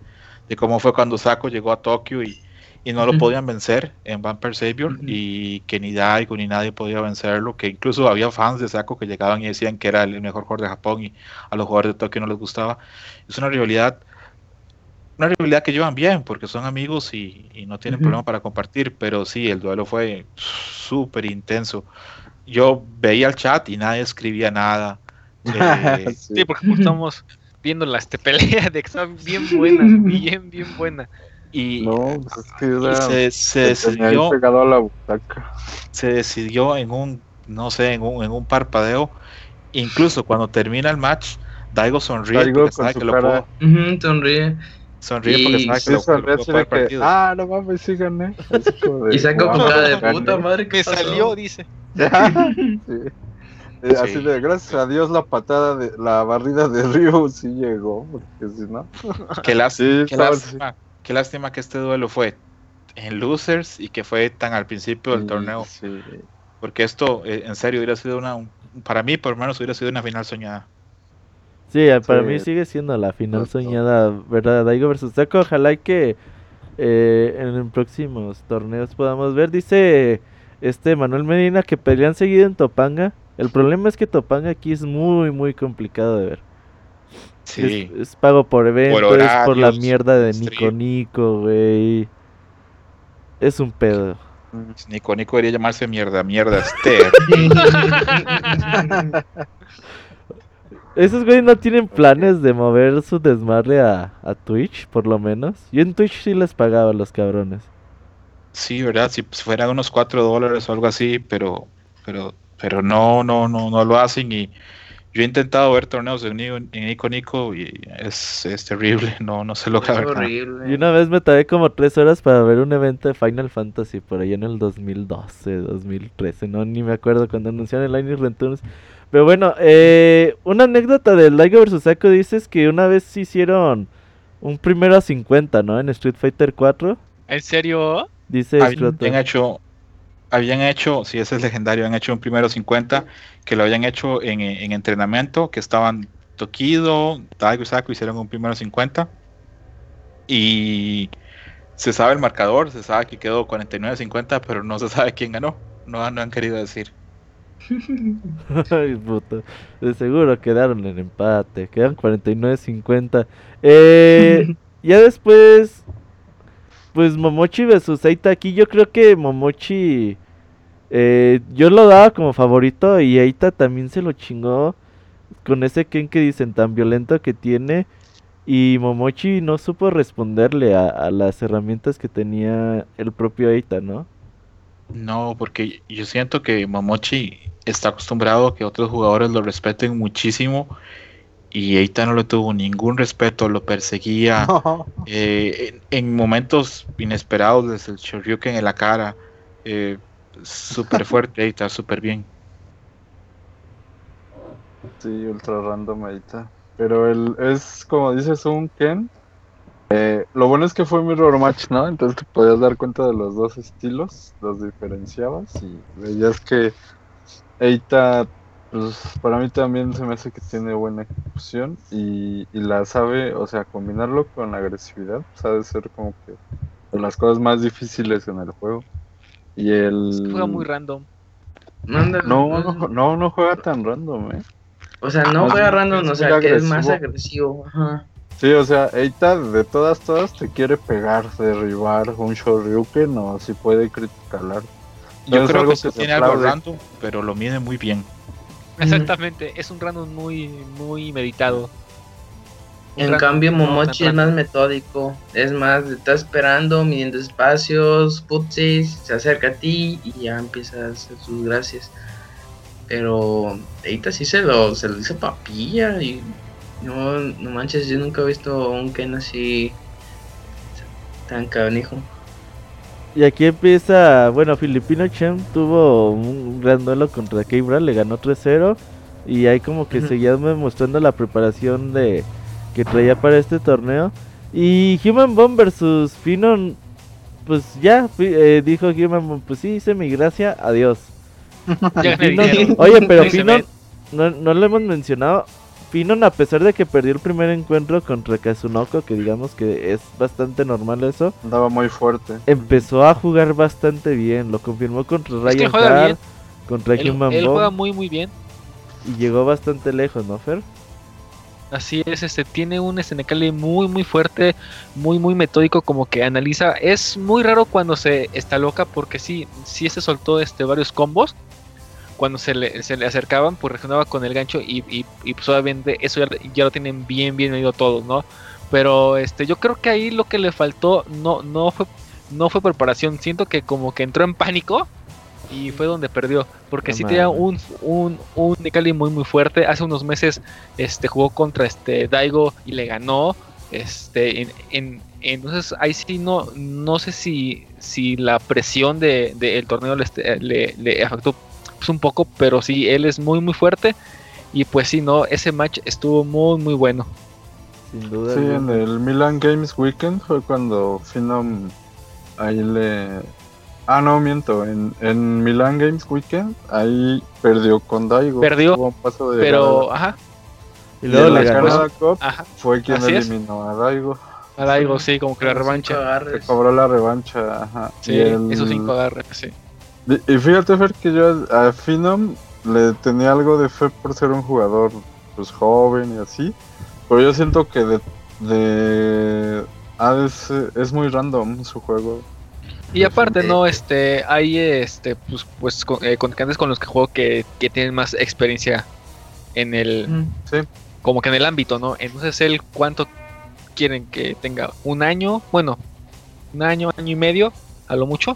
cómo fue cuando Saco llegó a Tokio y, y no lo podían vencer en Vampire Savior y que ni Daigo ni nadie podía vencerlo, que incluso había fans de Saco que llegaban y decían que era el mejor jugador de Japón y a los jugadores de Tokio no les gustaba. Es una rivalidad una rivalidad que llevan bien porque son amigos y, no tienen problema para compartir, pero sí, el duelo fue súper intenso. Yo veía el chat y nadie escribía nada.
Eh, sí. porque estamos viendo la este pelea de que estaba bien buena, bien, bien buena.
Y, no, pues se, decidió se decidió en un no sé en un, en un parpadeo incluso cuando termina el match Daigo sonríe porque sabe que lo puedo
sonríe
sonríe porque sabe que lo, puedo partido
ah no mames sí gané
y saco con cara de puta madre
que salió dice
Eh, así de gracias a Dios la patada de la barrida de Ryu sí llegó, porque si no.
Qué, lástima, qué, lástima, que este duelo fue en losers y que fue tan al principio del torneo. Porque esto, eh, en serio, hubiera sido una. Para mí, por lo menos, hubiera sido una final soñada.
Sí, para mí sigue siendo la final soñada, ¿verdad? Daigo versus Saco. Ojalá que eh, en próximos torneos podamos ver. Dice este Manuel Medina que pelean seguido en Topanga. El problema es que Topanga aquí es muy, muy complicado de ver. Sí. Es, pago por evento, es por la mierda de Nico Nico, güey. Es un pedo.
Nico Nico debería llamarse mierda, mierda, Esther.
Esos güeyes no tienen planes de mover su desmadre a, a, Twitch, por lo menos. Yo en Twitch sí les pagaba a los cabrones.
Sí, ¿verdad? Si fueran unos 4 dólares o algo así, pero, pero pero no, no, no, no lo hacen y yo he intentado ver torneos en, en Nico Nico y es, es terrible, no, no se logra ver
Y una vez me tardé como tres horas para ver un evento de Final Fantasy por ahí en el 2012, 2013, no ni me acuerdo cuando anunciaron el Lightning Returns. Pero bueno, eh, una anécdota del Liga vs. Saco dices que una vez hicieron un primero a 50, ¿no? En Street Fighter 4.
¿En serio?
Dice Habían hecho habían hecho, si ese es legendario, habían hecho un primero 50, que lo habían hecho en, entrenamiento, que estaban Tokido, Daigo y Saku hicieron un primero 50. Y se sabe el marcador, se sabe que quedó 49-50, pero no se sabe quién ganó. No, no han querido decir.
Ay, puta. De seguro quedaron en empate. Quedan 49-50. Eh, ya después pues Momochi versus Eita aquí yo creo que Momochi eh, yo lo daba como favorito y Eita también se lo chingó con ese Ken que dicen tan violento que tiene y Momochi no supo responderle a, las herramientas que tenía el propio Eita, ¿no?
No, porque yo siento que Momochi está acostumbrado a que otros jugadores lo respeten muchísimo y Eita no le tuvo ningún respeto, lo perseguía eh, en, momentos inesperados desde el Shoryuken en la cara. Eh, súper fuerte Eita, súper bien.
Sí, ultra random Eita. Pero él es, como dices, un Ken. Eh, lo bueno es que fue mirror match, ¿no? Entonces te podías dar cuenta de los dos estilos, los diferenciabas y veías que Eita pues para mí también se me hace que tiene buena ejecución y, la sabe, o sea, combinarlo con agresividad, sabe ser como que de las cosas más difíciles en el juego. Y el...
Juega muy random.
No, no, no, no juega tan random, ¿eh?
O sea, no juega random, o sea, que es más agresivo. Ajá.
Sí, o sea, Eita de todas, todas te quiere pegar, derribar un Shoryuken o si puede criticar.
Yo creo que, que tiene algo random, pero lo mide muy bien.
Exactamente, es un random muy, muy meditado.
en cambio, Momochi es más metódico, es más, está esperando, midiendo espacios, putsis, se acerca a ti y ya empieza a hacer sus gracias. Pero ahorita sí se lo, se lo dice papilla y no, no manches, yo nunca he visto un Ken así tan canijo.
Y aquí empieza, bueno, Filipino Chen tuvo un gran duelo contra Keibra, le ganó 3-0 y ahí como que seguía mostrando la preparación de que traía para este torneo. Y Human Bomb versus Finon, pues ya, eh, dijo Human Bomb, pues sí, hice mi gracia, adiós. oye, pero Finon, no, no lo hemos mencionado, Finon, a pesar de que perdió el primer encuentro contra Kazunoko, que digamos que es bastante normal eso,
andaba muy fuerte.
Empezó a jugar bastante bien, lo confirmó contra Ryan Hart, contra
él,
Human
Él juega muy muy bien.
Y llegó bastante lejos, ¿no, Fer?
Así es, este tiene un SNK muy muy fuerte, muy muy metódico, como que analiza. Es muy raro cuando se está loca porque sí, sí se soltó este varios combos. Cuando se le, se le acercaban, pues reaccionaba con el gancho y, y, y pues obviamente eso ya, lo tienen bien bien medido todos, ¿no? Pero este yo creo que ahí lo que le faltó no no fue no fue preparación, siento que como que entró en pánico y fue donde perdió. Porque si tenía un, un, un Nikali muy muy fuerte. Hace unos meses este jugó contra este Daigo y le ganó. Este en, entonces ahí sí no, no sé si, si la presión del de, el torneo le, este, le, le, afectó pues, un poco, pero sí, él es muy muy fuerte. Y pues sí, no, ese match estuvo muy muy bueno.
Sin duda. Sí, en el Milan Games Weekend fue cuando Phenom ahí le, Ah, no, miento. En, en Milan Games Weekend, ahí perdió con Daigo.
Perdió. pero, ajá.
Y luego la Canada Cup fue quien eliminó a Daigo.
A Daigo, sí, como que la revancha.
Se cobró la revancha, ajá.
Sí, esos cinco agarres, sí.
Y, fíjate, Fer, que yo a Phenom le tenía algo de fe por ser un jugador pues joven y así. Pero yo siento que de, de es, es muy random su juego.
Y aparte, no, este, hay este, pues, pues con, eh, con los que juego que, que, tienen más experiencia en el, sí. como que en el ámbito, ¿no? Entonces él, ¿cuánto quieren que tenga? ¿Un año? Bueno, un año, año y medio, a lo mucho.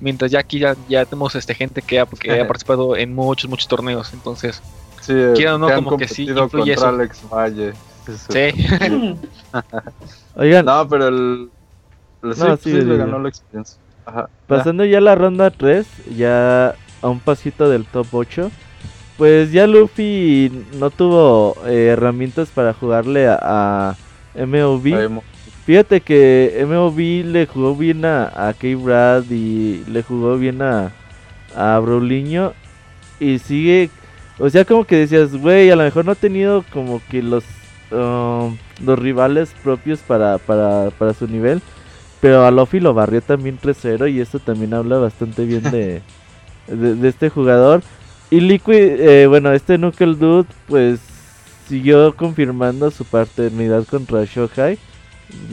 Mientras ya aquí ya, ya tenemos este gente que ha, que ha participado en muchos, muchos torneos, entonces,
sí, quiero no, como que sí influye contra Alex Valle.
Sí.
Oigan. No, pero el, el no, sí, le ganó la experiencia.
Pasando ya a la ronda 3, ya a un pasito del top 8. Pues ya Luffy no tuvo eh, herramientas para jugarle a, MOV. Fíjate que MOV le jugó bien a, a K-Brad y le jugó bien a, a Y sigue, o sea, como que decías, güey, a lo mejor no ha tenido como que los, um, los rivales propios para, para, para su nivel. Pero a Lofi lo barrió también 3-0 y esto también habla bastante bien de, de, este jugador. Y Liquid, eh, bueno, este Knuckle Dude pues siguió confirmando su paternidad contra Shohai,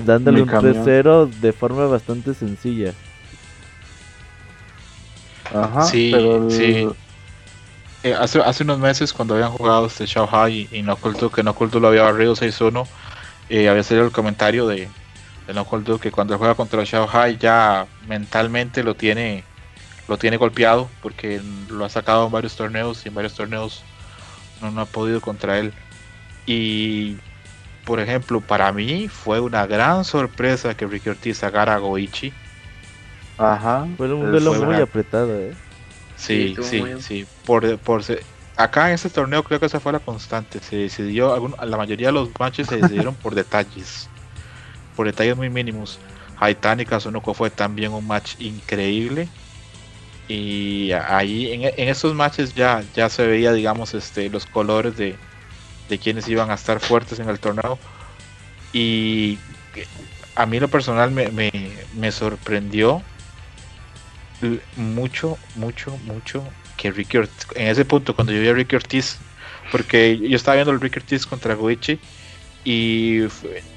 dándole un 3-0 de forma bastante sencilla.
Ajá, sí, sí. Eh, hace, hace unos meses cuando habían jugado este Shohai y, y Knuckle Dude, que Knuckle Dude lo había barrido 6-1, eh, había salido el comentario de, el que cuando juega contra Shanghai ya mentalmente lo tiene lo tiene golpeado porque lo ha sacado en varios torneos y en varios torneos no, ha podido contra él. Y por ejemplo, para mí fue una gran sorpresa que Ricky Ortiz sacara a Goichi.
Ajá, fue un duelo muy apretado, ¿eh?
Sí, sí, sí. Por, por, acá en este torneo creo que esa fue la constante. Se decidió, la mayoría de los matches se decidieron por detalles por detalles muy mínimos. Haitani Kazunoko fue también un match increíble. Y ahí en, en estos matches ya, ya se veía, digamos, este, los colores de, de quienes iban a estar fuertes en el torneo. Y a mí lo personal me, me, sorprendió mucho, mucho, mucho que Ricky en ese punto cuando yo vi a Ricky Ortiz, porque yo estaba viendo el Ricky Ortiz contra Goichi y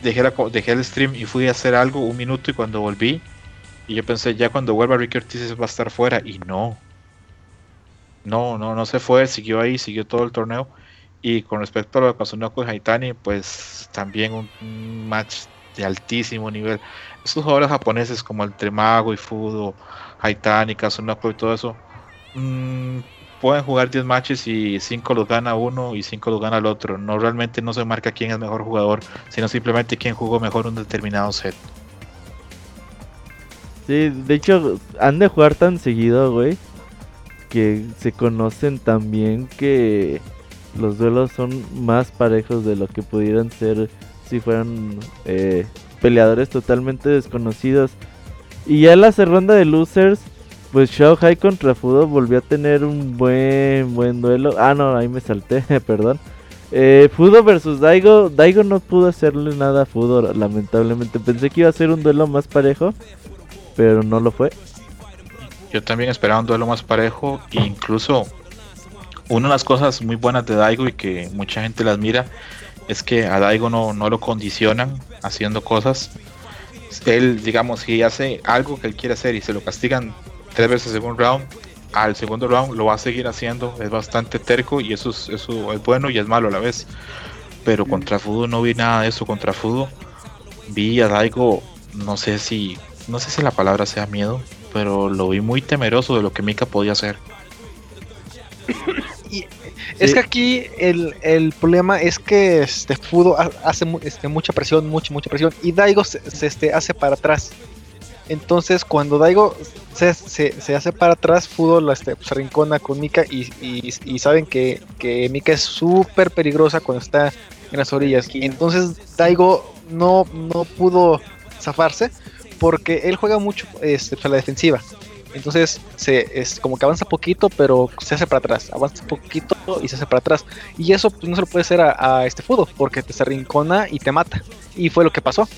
dejé, la, dejé el stream y fui a hacer algo un minuto y cuando volví y yo pensé ya cuando vuelva Ricky Ortiz va a estar fuera y no no no no se fue siguió ahí siguió todo el torneo y con respecto a lo que pasó con Haitani pues también un match de altísimo nivel estos jugadores japoneses como el Tremago y Fudo Haitani Kazunoko y todo eso mmm, pueden jugar 10 matches y 5 los gana uno y 5 los gana el otro. No realmente no se marca quién es mejor jugador, sino simplemente quién jugó mejor un determinado set.
Sí, de hecho, han de jugar tan seguido, güey, que se conocen también que los duelos son más parejos de lo que pudieran ser si fueran eh, peleadores totalmente desconocidos. Y ya en la ronda de losers, pues Shao Hai contra Fudo volvió a tener un buen buen duelo. Ah, no, ahí me salté, perdón. Eh, Fudo versus Daigo. Daigo no pudo hacerle nada a Fudo, lamentablemente. Pensé que iba a ser un duelo más parejo, pero no lo fue.
Yo también esperaba un duelo más parejo. incluso una de las cosas muy buenas de Daigo y que mucha gente las mira es que a Daigo no, no lo condicionan haciendo cosas. Él, digamos, si hace algo que él quiere hacer y se lo castigan tres veces en un round, al segundo round lo va a seguir haciendo. Es bastante terco y eso es, eso es bueno y es malo a la vez. Pero contra Fudo no vi nada de eso. Contra Fudo vi a Daigo, no sé si, no sé si la palabra sea miedo, pero lo vi muy temeroso de lo que Mika podía hacer.
Es que aquí el, problema es que este Fudo hace este, mucha presión, mucha, mucha presión, y Daigo se, este, hace para atrás. Entonces, cuando Daigo se, hace para atrás, Fudo este, se rincona con Mika y, saben que, que Mika es súper peligrosa cuando está en las orillas. Y entonces Daigo no, no pudo zafarse porque él juega mucho este, para la defensiva. Entonces se es como que avanza poquito, pero se hace para atrás. Avanza poquito y se hace para atrás. Y eso pues, no se lo puede hacer a, este Fudo, porque te se rincona y te mata. Y fue lo que pasó.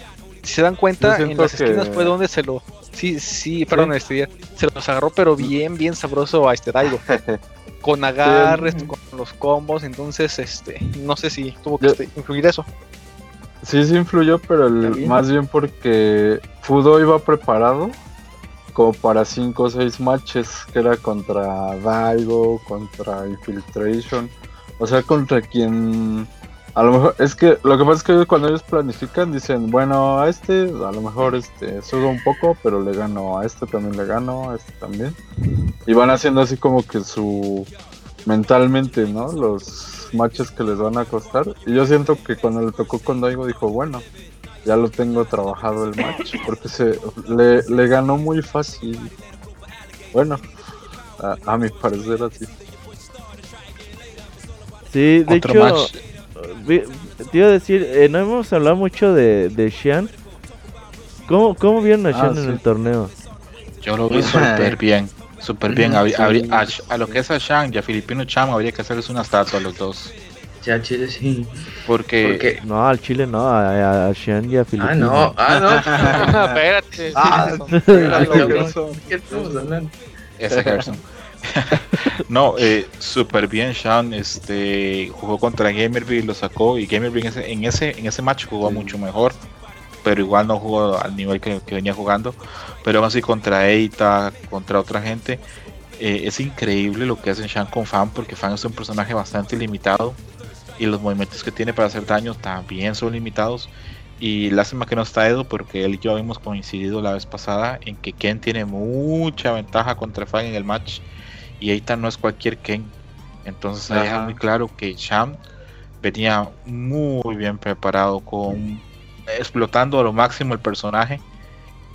Si se dan cuenta, en las esquinas fue donde se lo. Sí, sí, perdón, este se los agarró, pero bien, bien sabroso a este Daigo. con agarres, con los combos. Entonces, este, no sé si tuvo que influir eso.
Sí, sí influyó, pero más bien porque Fudo iba preparado como para 5 o 6 matches, que era contra Daigo, contra Infiltration, o sea, contra quien... A lo mejor, es que lo que pasa es que cuando ellos planifican dicen, bueno, a este a lo mejor este subo un poco, pero le gano a este también le gano, a este también. Y van haciendo así como que su mentalmente, ¿no? Los matches que les van a costar. Y yo siento que cuando le tocó con Daigo dijo, bueno, ya lo tengo trabajado el match porque se le, ganó muy fácil. Bueno, a, mi parecer así.
Sí, de hecho, te iba a decir, eh, no hemos hablado mucho de, de Xian. ¿Cómo, ¿Cómo vieron a ah, Xian en el torneo?
Yo lo vi súper bien, súper bien. A, a, lo que es a Xian y a Filipino Cham habría que hacerles una estatua a los dos.
Ya Chile sí.
Porque...
No, al Chile no, a, a Xian y a
Filipinas. Ah, no, ah, no. Espérate. Ah, ¿qué estamos hablando?
Ese Gerson. no, eh, súper bien Sean, este jugó contra Gamerby, lo sacó y Gamerby en ese, en ese, en ese match jugó mucho mejor, pero igual no jugó al nivel que, venía jugando, pero aún así contra Eita, contra otra gente, eh, es increíble lo que hacen Sean con Fan, porque Fan es un personaje bastante limitado, y los movimientos que tiene para hacer daño también son limitados. Y lástima que no está Edo porque él y yo habíamos coincidido la vez pasada en que Ken tiene mucha ventaja contra Fang en el match y Eita no es cualquier Ken. Entonces se deja muy claro que Sham venía muy bien preparado con explotando a lo máximo el personaje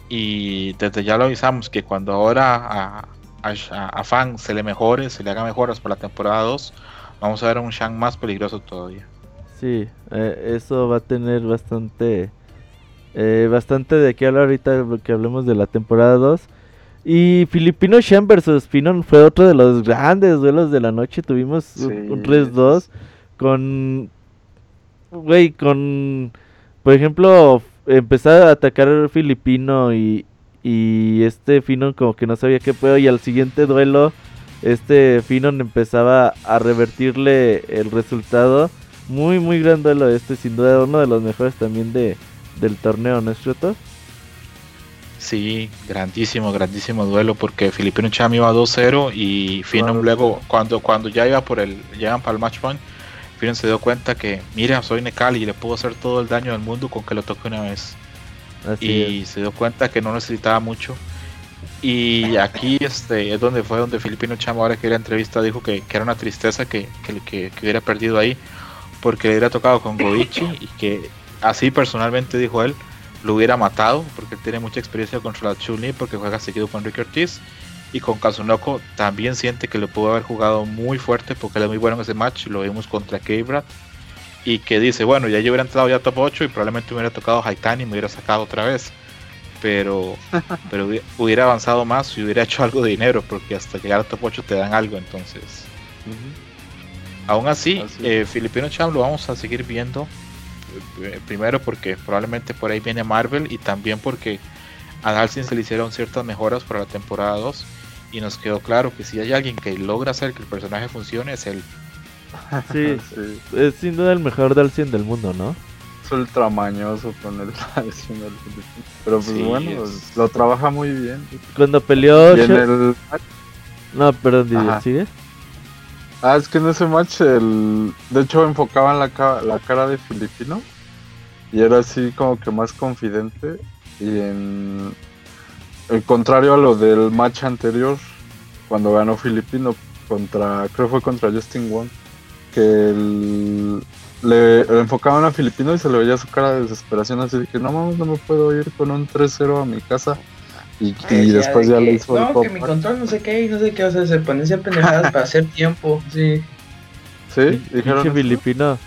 y desde ya lo avisamos que cuando ahora a, a, a Fan se le mejore, se le haga mejoras para la temporada 2, vamos a ver un Shang más peligroso todavía.
Sí, eh, eso va a tener bastante eh, bastante de qué hablar ahorita que hablemos de la temporada 2. Y Filipino Shang versus Finon fue otro de los grandes duelos de la noche. Tuvimos un 3-2 con güey, con por ejemplo, empezar a atacar Filipino y, y este Finon como que no sabía qué puedo y al siguiente duelo este Finon empezaba a revertirle el resultado. Muy, muy grande lo este, sin duda uno de los mejores también de, del torneo, ¿no es cierto?
Sí, grandísimo, grandísimo duelo porque Filipino Cham iba 2-0 y Finon luego, cuando, cuando ya iba por el, llegan para el match point, Finon se dio cuenta que, mira, soy Nekali y le puedo hacer todo el daño del mundo con que lo toque una vez. y se dio cuenta que no necesitaba mucho y aquí este es donde fue donde Filipino Chamo, ahora que la entrevista, dijo que, era una tristeza que, que, hubiera perdido ahí, porque le hubiera tocado con Goichi y que así personalmente dijo él, lo hubiera matado, porque él tiene mucha experiencia contra la chun porque juega seguido con Rick Ortiz. Y con Kazunoko también siente que le pudo haber jugado muy fuerte porque él es muy bueno en ese match, lo vimos contra K-Brad. Y que dice, bueno, ya yo hubiera entrado ya top 8 y probablemente hubiera tocado Haitani y me hubiera sacado otra vez pero, pero hubiera avanzado más y hubiera hecho algo de dinero, porque hasta llegar a top 8 te dan algo, entonces. Aún así, eh, Filipino Champ lo vamos a seguir viendo. Eh, primero porque probablemente por ahí viene Marvel y también porque a Dalsin se le hicieron ciertas mejoras para la temporada 2 y nos quedó claro que si hay alguien que logra hacer que el personaje funcione es él.
Sí, es sin duda el mejor Dalsin del mundo, ¿no?
Es ultramañoso con el Pero pues bueno, lo trabaja muy bien.
Cuando peleó... No, perdón, ¿sigues?
Ah, es que en ese match, el... de hecho, enfocaban la, la cara de Filipino y era así como que más confidente. Y en el contrario a lo del match anterior, cuando ganó Filipino contra, creo fue contra Justin Wong, que le, enfocaban a Filipino y se le veía su cara de desesperación, así de que no mames, no me puedo ir con un 3-0 a mi casa. Y, después ya, le hizo
No, que mi control no sé qué y no sé qué, o sea, se ponen siempre pendejadas para hacer tiempo, sí.
Sí,
dijeron. filipino.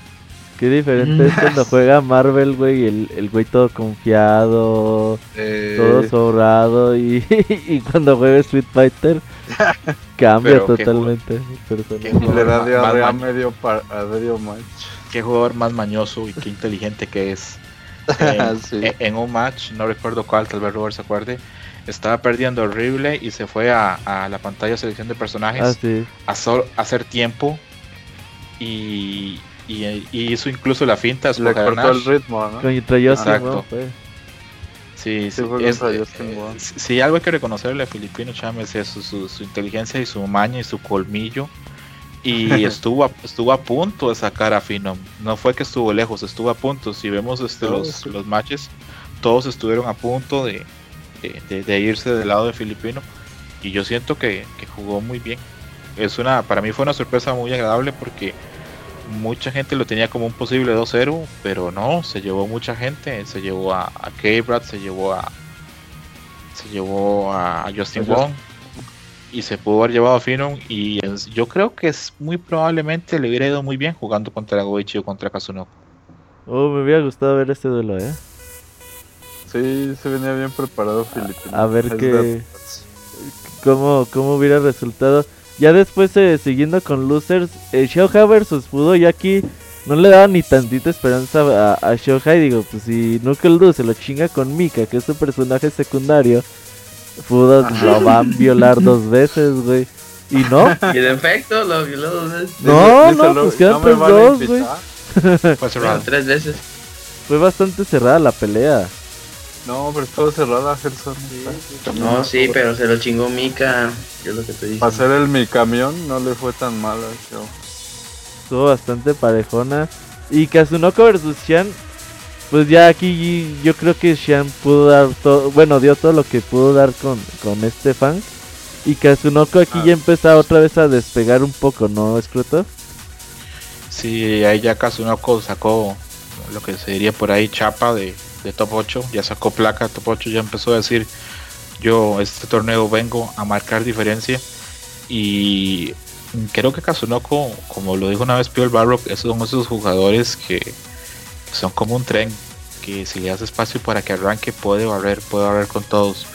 Qué diferente es cuando juega Marvel, güey, el, el güey todo confiado, eh. todo sobrado, y, y cuando juega Street Fighter cambia totalmente.
Le da diarrea a medio, a medio match.
Qué jugador más mañoso y qué inteligente que es. En, un match, no recuerdo cuál, tal vez Robert se acuerde, estaba perdiendo horrible y se fue a, a la pantalla de selección de personajes ah, a, hacer tiempo y, y, hizo incluso la finta.
Le cortó el ritmo, ¿no?
Exacto.
Sí, sí, es, eh, algo hay que reconocerle a Filipino Chávez es su, su, inteligencia y su maña y su colmillo. Y estuvo a, estuvo a punto de sacar a Finom. No fue que estuvo lejos, estuvo a punto. Si vemos este, los, los matches, todos estuvieron a punto de, de, irse del lado de Filipino. Y yo siento que, jugó muy bien. Es una, para mí fue una sorpresa muy agradable porque mucha gente lo tenía como un posible 2-0, pero no, se llevó mucha gente, se llevó a, a K-Brad, se llevó a se llevó a, Justin Wong y se pudo haber llevado a Finon y yo creo que es muy probablemente le hubiera ido muy bien jugando contra Goichi o contra Kazunoko.
Oh, me hubiera gustado ver este duelo, eh.
Sí, se venía bien preparado Filipino.
A ver qué. Cómo, cómo hubiera resultado. Ya después, eh, siguiendo con Losers, eh, Shohei versus Fudo, y aquí no le daba ni tantita esperanza a, a Shohei. Digo, pues si Knuckle se lo chinga con Mika, que es su personaje secundario, Fudo lo va a violar dos veces, güey. Y no.
Y en efecto, lo violó dos veces.
No, no, pues quedan tres dos, güey.
Fue tres veces.
Fue bastante cerrada la pelea.
No, pero estuvo cerrada, Gerson.
no, sí, pero se lo chingó Mika. Es lo que te
Para hacer el mi camión no le fue tan mala.
Estuvo bastante parejona. Y Kazunoko versus Xian. Pues ya aquí yo creo que Xian pudo dar todo. Bueno, dio todo lo que pudo dar con, con este fan. Y Kazunoko aquí ah. ya empezó otra vez a despegar un poco, ¿no, Escroto?
Sí, ahí ya Kazunoko sacó lo que se diría por ahí chapa de, de top 8, ya sacó placa, top 8 ya empezó a decir, yo este torneo vengo a marcar diferencia y creo que Kazunoko, como lo dijo una vez Pio el esos son esos jugadores que son como un tren, que si le das espacio para que arranque puede barrer, puede barrer con todos.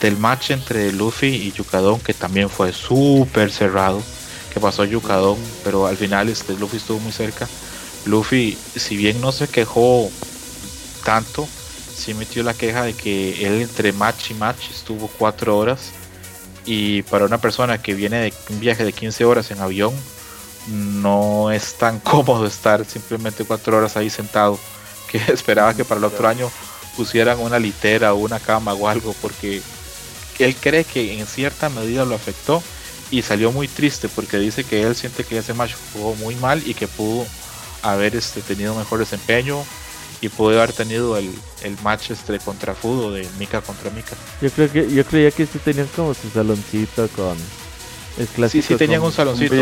Del match entre Luffy y Yukadon, que también fue súper cerrado, que pasó Yukadon, pero al final este Luffy estuvo muy cerca. Luffy, si bien no se quejó tanto, sí metió la queja de que él entre match y match estuvo cuatro horas y para una persona que viene de un viaje de 15 horas en avión no es tan cómodo estar simplemente cuatro horas ahí sentado que esperaba que para el otro año pusieran una litera o una cama o algo porque él cree que en cierta medida lo afectó y salió muy triste porque dice que él siente que ese match jugó muy mal y que pudo haber este, tenido mejor desempeño y pudo haber tenido el, el match este contra Fudo de Mika contra Mika.
Yo creo que yo creía que sí tenían como su saloncito con
el clásico. Sí, sí tenían un saloncito.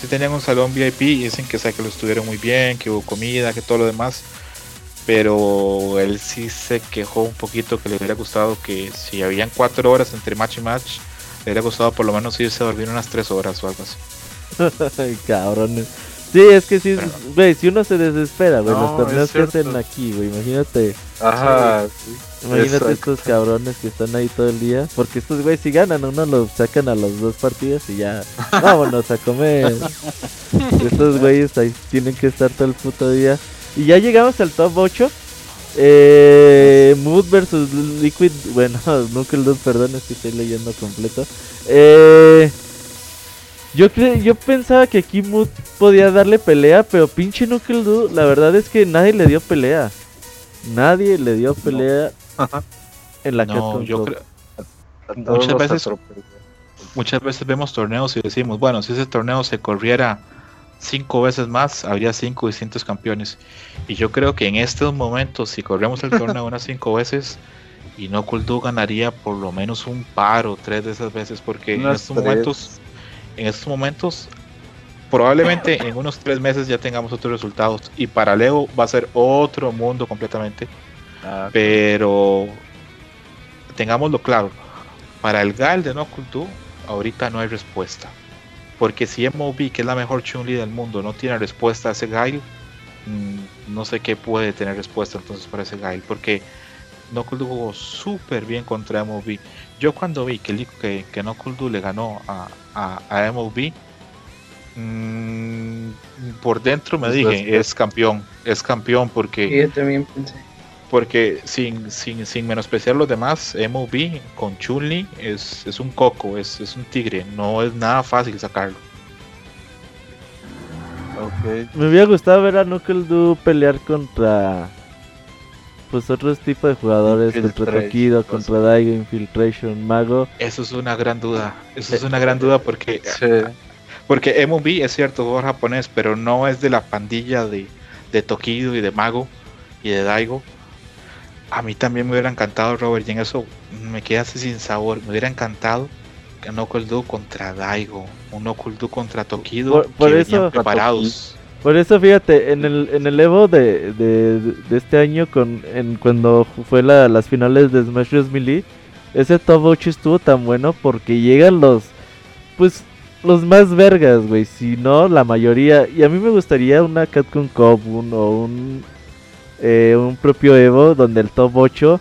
Sí, tenían un salón VIP y dicen que, que lo estuvieron muy bien, que hubo comida, que todo lo demás. Pero él sí se quejó un poquito que le hubiera gustado que si habían cuatro horas entre match y match, le hubiera gustado por lo menos irse a dormir unas tres horas o algo así.
Cabrones. Sí, es que sí, güey, si uno se desespera, güey, los torneos que hacen aquí, güey, imagínate.
Ajá,
Imagínate estos cabrones que están ahí todo el día. Porque estos güey si ganan, uno los sacan a los dos partidos y ya. Vámonos a comer. estos güeyes ahí tienen que estar todo el puto día. Y ya llegamos al top 8. Eh, Mood versus Liquid. Bueno, el 2, perdón, es que estoy leyendo completo. Eh, yo, yo pensaba que aquí Mood podía darle pelea, pero pinche Knuckle Dude, la verdad es que nadie le dio pelea. Nadie le dio pelea en la
no, yo creo muchas veces muchas veces vemos torneos y decimos, bueno, si ese torneo se corriera cinco veces más, habría cinco distintos campeones. Y yo creo que en estos momentos, si corremos el torneo unas cinco veces, y no Kuldu ganaría por lo menos un par o tres de esas veces, porque en estos momentos, en estos momentos, probablemente en unos tres meses ya tengamos otros resultados. Y para Leo va a ser otro mundo completamente. Ah, pero tengámoslo claro, para el GAL de No Kultu, ahorita no hay respuesta. Porque si MOB, que es la mejor Chun-Li del mundo, no tiene respuesta a ese Gail, mm, no sé qué puede tener respuesta entonces para ese Gail. Porque No jugó súper bien contra MOB. Yo cuando vi que, que, que No le ganó a, a, MOB, mm, por dentro me dije, es campeón, es campeón porque...
yo también pensé
porque sin, sin, sin menospreciar los demás, MOB con Chunli es, es un coco, es, es un tigre, no es nada fácil sacarlo.
Okay. Me hubiera gustado ver a Knuckle Du pelear contra pues otros tipos de jugadores, contra Tokido, contra Daigo, Infiltration, Mago.
Eso es una gran duda, eso es una gran duda porque porque MOB es cierto, jugador japonés, pero no es de la pandilla de, de Tokido y de Mago y de Daigo a mí también me hubiera encantado, Robert, y en eso me quedase sin sabor. Me hubiera encantado que un Okuldu contra Daigo, un Okuldu contra Tokido,
por, eso, preparados. Por eso, fíjate, en el, en el Evo de, de, este año, con, en, cuando fue la, las finales de Smash Bros. Melee, ese top 8 estuvo tan bueno porque llegan los, pues, los más vergas, güey. Si no, la mayoría. Y a mí me gustaría una Capcom Cup o un eh, un propio Evo donde el top 8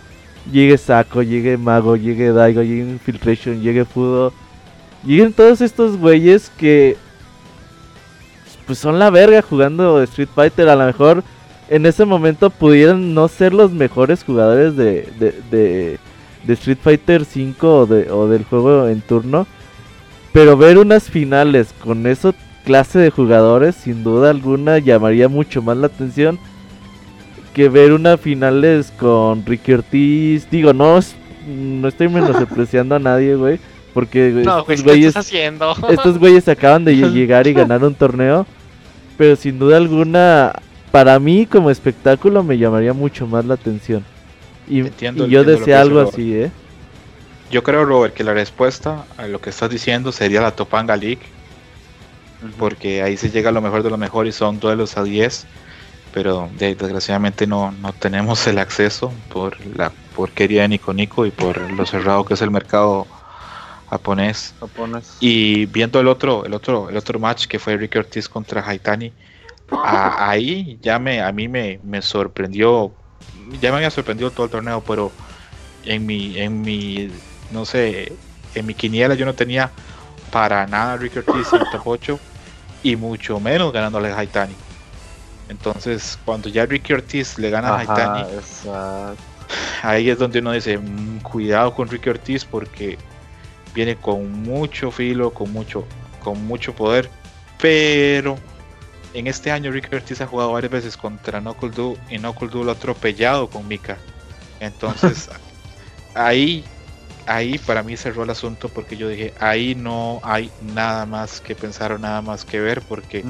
llegue Saco, llegue Mago, llegue Daigo, llegue Infiltration, llegue Fudo. Lleguen todos estos güeyes que pues son la verga jugando Street Fighter. A lo mejor en ese momento pudieran no ser los mejores jugadores de, de, Street Fighter 5 o, o del juego en turno. Pero ver unas finales con esa clase de jugadores sin duda alguna llamaría mucho más la atención que ver una finales con Ricky Ortiz. Digo, no, no estoy menospreciando a nadie, güey. Porque estos, güeyes, estos güeyes acaban de llegar y ganar un torneo. Pero sin duda alguna, para mí como espectáculo me llamaría mucho más la atención. Y, yo deseo algo así, ¿eh?
Yo creo, Robert, que la respuesta a lo que estás diciendo sería la Topanga League. Porque ahí se llega a lo mejor de lo mejor y son duelos a 10 pero desgraciadamente no, no tenemos el acceso por la porquería de Nico Nico y por lo cerrado que es el mercado japonés. Y viendo el otro, el otro, el otro match que fue Ricky Ortiz contra Haitani, ahí ya me, a mí me, me, sorprendió, ya me había sorprendido todo el torneo, pero en mi, en mi, no sé, en mi quiniela yo no tenía para nada a Ricky Ortiz en el top 8 y mucho menos ganándole a Haitani. Entonces, cuando ya Ricky Ortiz le gana a Haitani, ahí es donde uno dice, mm, cuidado con Ricky Ortiz porque viene con mucho filo, con mucho, con mucho poder, pero en este año Ricky Ortiz ha jugado varias veces contra Knuckle Du y Knuckle Du lo ha atropellado con Mika. Entonces, ahí, ahí para mí cerró el asunto porque yo dije, ahí no hay nada más que pensar o nada más que ver porque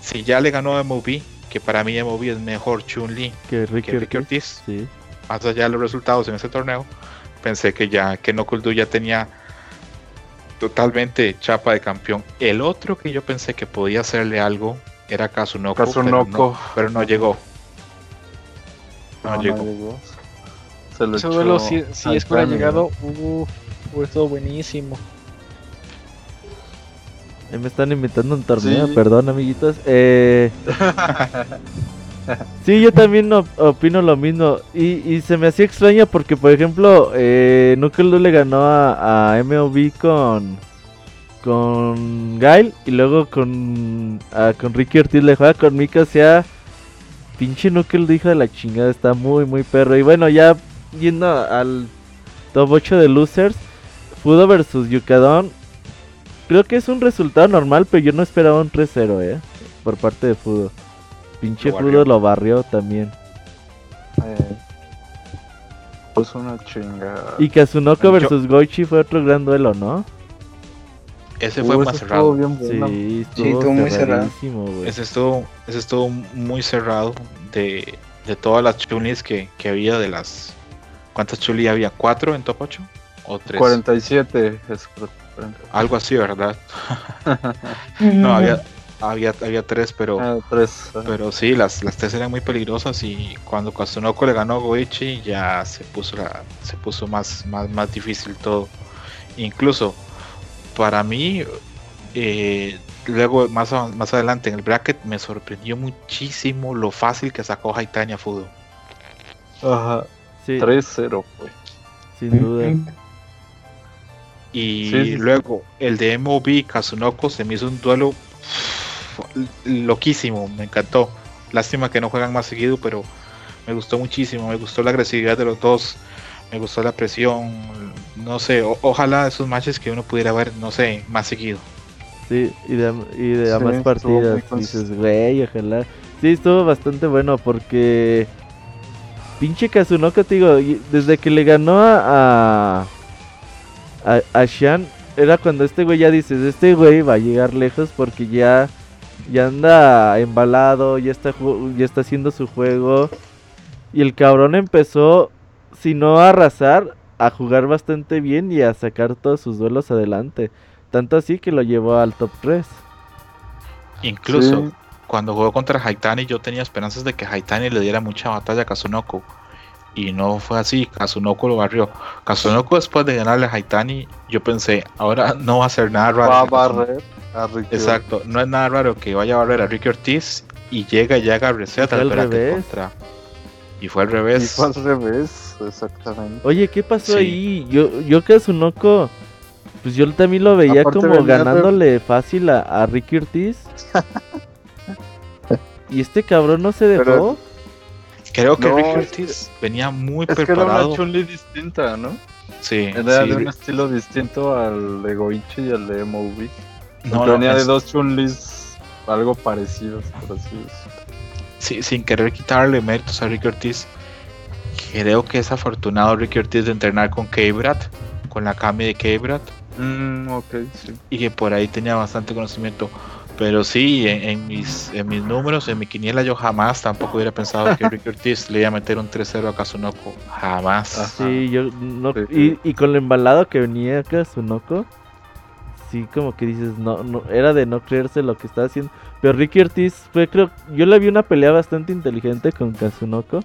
si ya le ganó a MOB, que para mí MOB es mejor Chun-Li que Ricky, Ortiz, más allá de los resultados en ese torneo, pensé que ya que No ya tenía totalmente chapa de campeón. El otro que yo pensé que podía hacerle algo era Kazunoko,
Kazunoko.
Pero, no, llegó. No, llegó.
Se lo Ese duelo, si, si es que hubiera llegado, uh, hubiera estado buenísimo.
Me están invitando un torneo, perdón, amiguitos. Eh... sí, yo también opino lo mismo. Y, y, se me hacía extraño porque, por ejemplo, eh, le ganó a, a MOB con con Gail y luego con con Ricky Ortiz le juega con Mika, o sea, pinche Knuckle dijo de la chingada, está muy muy perro. Y bueno, ya yendo al top 8 de losers, Fudo versus Yukadon. Creo que es un resultado normal, pero yo no esperaba un 3-0, eh, por parte de Fudo. Pinche Fudo lo barrió también.
Eh, pues una chingada.
Y Kazunoko versus Goichi fue otro gran duelo, ¿no?
Ese fue más cerrado.
Sí, estuvo, muy cerrado.
Ese estuvo, ese estuvo muy cerrado de, de todas las chulis que, que, había de las... ¿Cuántas chulis había? ¿Cuatro en top 8? ¿O tres?
47. Es...
Algo así, ¿verdad? no, había, había, había tres, pero ah, tres, pero sí, las, las tres eran muy peligrosas y cuando Kazunoko le ganó a Goichi ya se puso la, se puso más, más, más difícil todo. Incluso para mí, eh, luego más, más adelante en el bracket me sorprendió muchísimo lo fácil que sacó Haitania Fudo.
Ajá. 3-0 fue.
Sin duda.
Y luego el de MOB Kazunoko se me hizo un duelo loquísimo, me encantó. Lástima que no juegan más seguido, pero me gustó muchísimo, me gustó la agresividad de los dos me gustó la presión, no sé, ojalá esos matches que uno pudiera ver, no sé, más seguido.
Sí, y de, y de más partidas, dices, güey, ojalá. Sí, estuvo bastante bueno porque pinche Kazunoko, te digo, desde que le ganó a, a, a Shan, era cuando este güey ya dices, este güey va a llegar lejos porque ya, ya anda embalado, ya está, ya está haciendo su juego. Y el cabrón empezó sino a arrasar, a jugar bastante bien y a sacar todos sus duelos adelante. Tanto así que lo llevó al top 3.
Incluso cuando jugó contra Haitani yo tenía esperanzas de que Haitani le diera mucha batalla a Kazunoko. Y no fue así, Kazunoko lo barrió. Kazunoko después de ganarle a Haitani, yo pensé, ahora no va a ser nada raro.
Va a barrer a Ricky
Exacto, no es nada raro que vaya a barrer a Ricky Ortiz y llega y haga reset al contra. Y fue al revés.
Y fue al revés exactamente.
Oye, ¿qué pasó ahí? Yo, yo Kazunoko, pues yo también lo veía como ganándole fácil a, Ricky Ortiz. y este cabrón no se dejó.
Creo que Ricky Ortiz venía muy preparado. Que era
una chun distinta, ¿no?
Sí.
Era de un estilo distinto al de Goichi y al de MOV. No, venía de dos chun algo parecidos, por así decirlo.
Sí, sin querer quitarle méritos a Ricky Ortiz, creo que es afortunado Ricky Ortiz de entrenar con K-Brat, con la Kami de K-Brat.
Mm,
y que por ahí tenía bastante conocimiento. Pero sí, en, mis, en mis números, en mi quiniela, yo jamás tampoco hubiera pensado que Ricky Ortiz le iba a meter un 3-0 a Kazunoko. Jamás.
Sí, yo no. Y, y, con lo embalado que venía Kazunoko, sí, como que dices, no, no, era de no creerse lo que estaba haciendo. Pero Ricky Ortiz fue, creo, yo le vi una pelea bastante inteligente con Kazunoko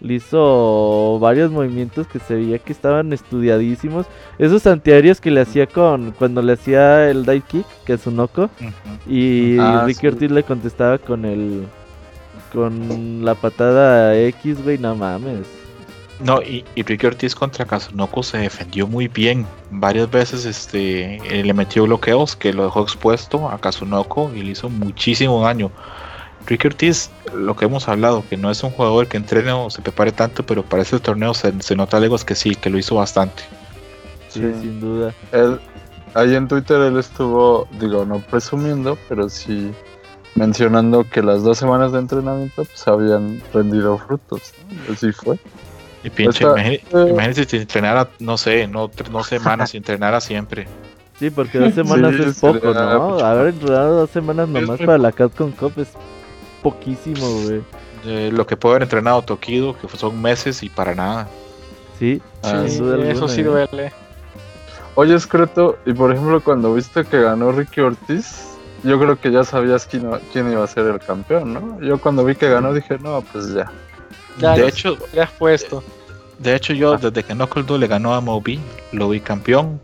le hizo varios movimientos que se veía que estaban estudiadísimos. Esos antiaéreos que le hacía con cuando le hacía el dive kick, que es un oco. Y ah, Ricky Ortiz le contestaba con el con la patada X, güey, no mames.
No, y, Ricky Ortiz contra Kazunoko se defendió muy bien. Varias veces este le metió bloqueos que lo dejó expuesto a Kazunoko y le hizo muchísimo daño. Ricky Ortiz, lo que hemos hablado, que no es un jugador que entrene o se prepare tanto, pero para ese torneo se, nota lejos que sí, que lo hizo bastante.
Sí, sin duda.
ahí en Twitter él estuvo, digo, no presumiendo, pero sí mencionando que las dos semanas de entrenamiento pues habían rendido frutos. Así fue.
Y pinche, eh, imagínese, si entrenara, no sé, no, no semanas, si entrenara siempre.
Sí, porque dos semanas es poco, ¿no? Haber entrenado dos semanas nomás para la Capcom Cup es poquísimo, güey.
lo que puede haber entrenado Tokido, que son meses y para nada.
Sí,
ah, eso sí duele.
Oye, Escreto, y por ejemplo, cuando viste que ganó Ricky Ortiz, yo creo que ya sabías quién, quién iba a ser el campeón, ¿no? Yo cuando vi que ganó dije, no, pues ya.
de hecho,
ya fue esto.
De hecho, yo ah. desde que Knuckle le ganó a Moby, lo vi campeón.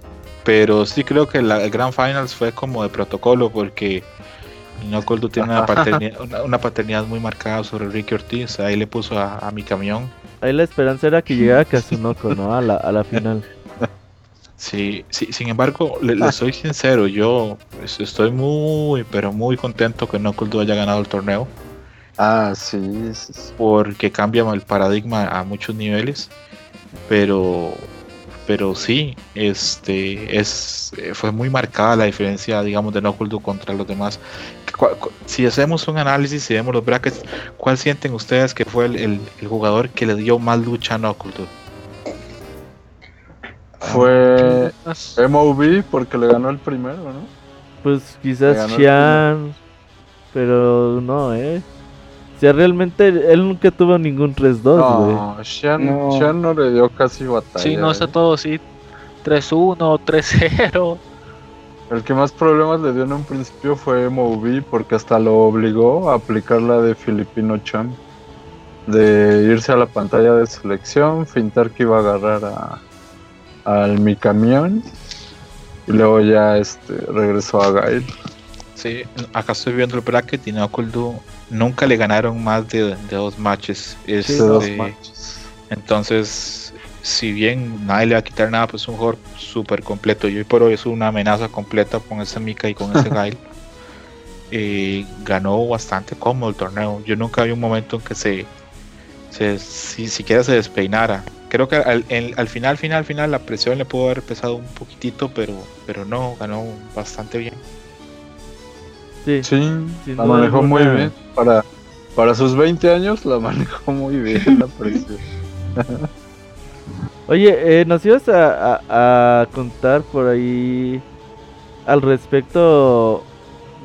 pero sí creo que la, el Grand Finals fue como de protocolo porque Inoculto tiene una paternidad, una, paternidad, muy marcada sobre Ricky Ortiz. Ahí le puso a, mi camión.
Ahí la esperanza era que llegara Kazunoko, ¿no? A la, a la final.
Sí, sí, sin embargo, le, soy sincero, yo estoy muy, pero muy contento que Inoculto haya ganado el torneo.
Ah, sí,
Porque cambia el paradigma a muchos niveles. Pero pero sí, este es fue muy marcada la diferencia, digamos, de Nokuldu contra los demás. Si hacemos un análisis y vemos los brackets, ¿cuál sienten ustedes que fue el, jugador que le dio más lucha a Nokuldu?
Fue MOV porque le ganó el primero, ¿no?
Pues quizás Xian, pero no, ¿eh? Sea, realmente él nunca tuvo ningún 3-2,
No, Sean no. no le dio casi batalla.
Sí, no, está todo sí. 3-1, 3-0.
El que más problemas le dio en un principio fue MOV porque hasta lo obligó a aplicar la de Filipino Chan. De irse a la pantalla de selección, fintar que iba a agarrar a, al mi camión y luego ya este regresó a Gail.
Sí, acá estoy viendo el bracket y Nokuldu nunca le ganaron más de, dos matches. Este, dos matches. Entonces, si bien nadie le va a quitar nada, pues es un jugador súper completo. Y hoy por hoy es una amenaza completa con ese Mika y con ese Gail. Eh, ganó bastante cómodo el torneo. Yo nunca vi un momento en que se, se si siquiera se despeinara. Creo que al, al final, final, final, la presión le pudo haber pesado un poquitito, pero, pero no, ganó bastante bien.
Sí, la manejó muy bien. Para, para sus 20 años la manejó muy bien la presión.
Oye, eh, nos ibas a, contar por ahí al respecto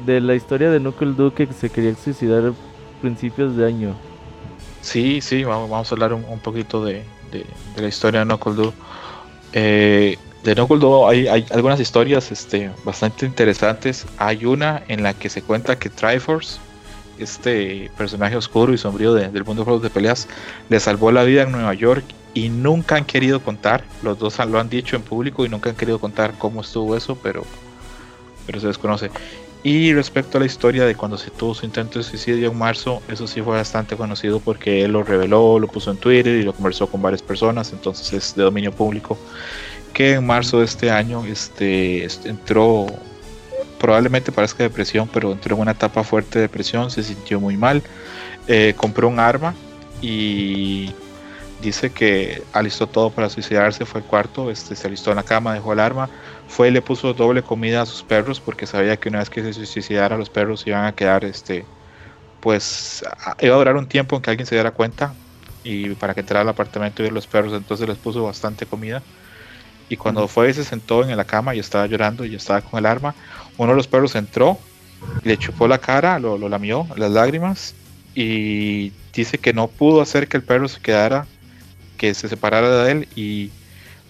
de la historia de Knuckle Duke que se quería suicidar a principios de año.
Sí, sí, vamos, vamos a hablar un, poquito de, la historia de Knuckle Duke. Eh, de No hay, algunas historias este, bastante interesantes. Hay una en la que se cuenta que Triforce, este personaje oscuro y sombrío del mundo de juegos de peleas, le salvó la vida en Nueva York y nunca han querido contar. Los dos lo han dicho en público y nunca han querido contar cómo estuvo eso, pero, pero se desconoce. Y respecto a la historia de cuando se tuvo su intento de suicidio en marzo, eso sí fue bastante conocido porque él lo reveló, lo puso en Twitter y lo conversó con varias personas, entonces es de dominio público que en marzo de este año este, entró, probablemente parezca depresión, pero entró en una etapa fuerte de depresión, se sintió muy mal, eh, compró un arma y dice que alistó todo para suicidarse, fue el cuarto, este, se alistó en la cama, dejó el arma, fue y le puso doble comida a sus perros porque sabía que una vez que se suicidara los perros iban a quedar, este, pues iba a durar un tiempo en que alguien se diera cuenta y para que entrara al apartamento y ver los perros, entonces les puso bastante comida y cuando fue se sentó en la cama y estaba llorando y estaba con el arma, uno de los perros entró, le chupó la cara, lo, lamió, las lágrimas y dice que no pudo hacer que el perro se quedara, que se separara de él y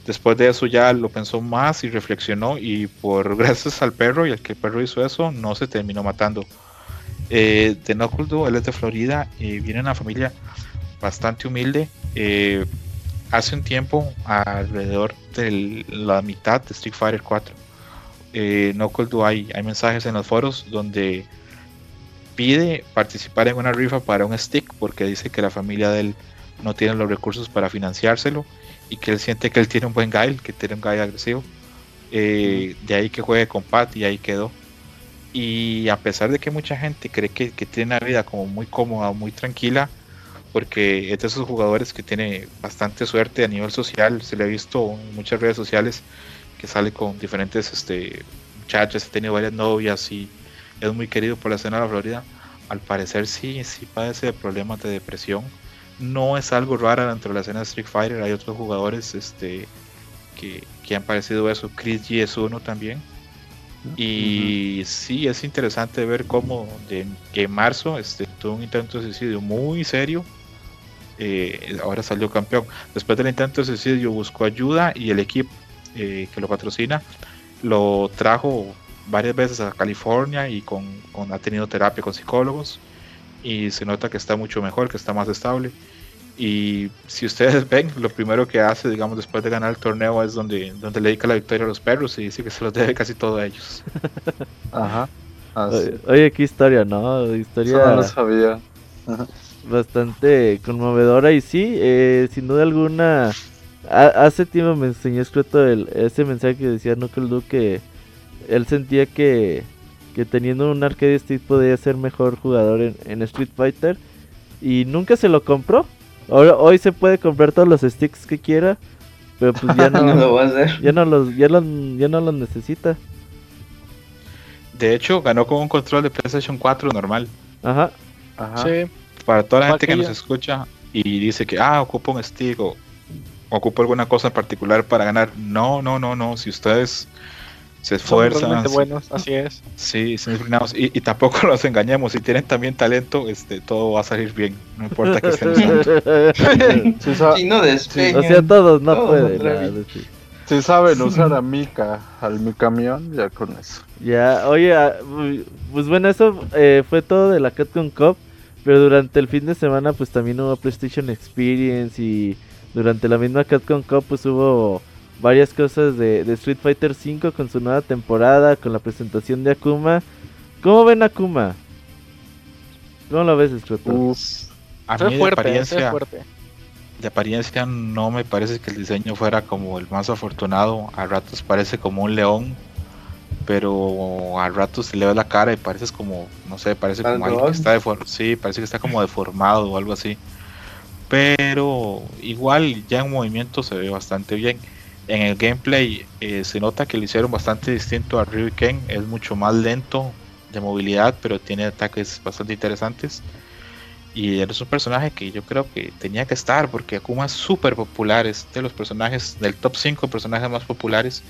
después de eso ya lo pensó más y reflexionó y por gracias al perro y al que el perro hizo eso no se terminó matando. Eh, de Knuckle él es de Florida y viene de una familia bastante humilde. Eh, hace un tiempo, alrededor de la mitad de Street Fighter 4, eh, hay, hay mensajes en los foros donde pide participar en una rifa para un stick porque dice que la familia de él no tiene los recursos para financiárselo y que él siente que él tiene un buen guy, que tiene un guy agresivo. Eh, de ahí que juegue con Pat y ahí quedó. Y a pesar de que mucha gente cree que, que tiene una vida como muy cómoda, muy tranquila, porque es de esos jugadores que tiene bastante suerte a nivel social. Se le ha visto en muchas redes sociales que sale con diferentes este, muchachas, ha tenido varias novias y es muy querido por la escena de la Florida. Al parecer sí, sí padece de problemas de depresión. No es algo raro dentro de la escena de Street Fighter, hay otros jugadores este, que, que han parecido eso. Chris G es uno también. Y sí, es interesante ver cómo de, que en marzo este, tuvo un intento de suicidio muy serio eh, ahora salió campeón. Después del intento de suicidio buscó ayuda y el equipo eh, que lo patrocina lo trajo varias veces a California y con, ha tenido terapia con psicólogos y se nota que está mucho mejor, que está más estable. Y si ustedes ven, lo primero que hace, digamos, después de ganar el torneo es donde, donde le dedica la victoria a los perros y dice que se los debe casi todo a ellos.
Ajá.
Oye, qué historia, ¿no? Historia.
no lo sabía.
Bastante conmovedora y sí, eh, sin duda alguna. hace tiempo me enseñó escrito el, ese mensaje que decía Knuckle Duke que él sentía que, que teniendo un arcade stick podía ser mejor jugador en, en Street Fighter y nunca se lo compró. Hoy, se puede comprar todos los sticks que quiera, pero pues ya no, Ya no los, ya, ya no los necesita.
De hecho, ganó con un control de PlayStation 4 normal.
Ajá.
Ajá. Sí. Para toda la gente que nos escucha y dice que, ah, ocupa un stick o ocupa alguna cosa en particular para ganar. No, no, no, no. Si ustedes se esfuerzan.
Son buenos, así es.
Sí, son disciplinados. Y, y, tampoco los engañemos. Si tienen también talento, este, todo va a salir bien. No importa que estén
Si no
O sea, todos no pueden.
Si saben usar a Mika, al mi camión, ya con eso.
Ya, oye, ah, pues bueno, eso eh, fue todo de la Capcom Cup. Pero durante el fin de semana, pues también hubo PlayStation Experience. Y durante la misma Capcom Cup, pues hubo varias cosas de, Street Fighter V con su nueva temporada, con la presentación de Akuma. ¿Cómo ven Akuma? ¿Cómo lo ves, Scroto?
A mí de apariencia, de apariencia no me parece que el diseño fuera como el más afortunado. A ratos parece como un león, pero a ratos se le ve la cara y parece como, no sé, parece como alguien que está deformado. Sí, parece que está como deformado o algo así. Pero igual ya en movimiento se ve bastante bien en el gameplay eh, se nota que lo hicieron bastante distinto a Ryu Ken, es mucho más lento de movilidad, pero tiene ataques bastante interesantes. Y es un personaje que yo creo que tenía que estar, porque Akuma es súper popular, es de los personajes del top 5 personajes más populares.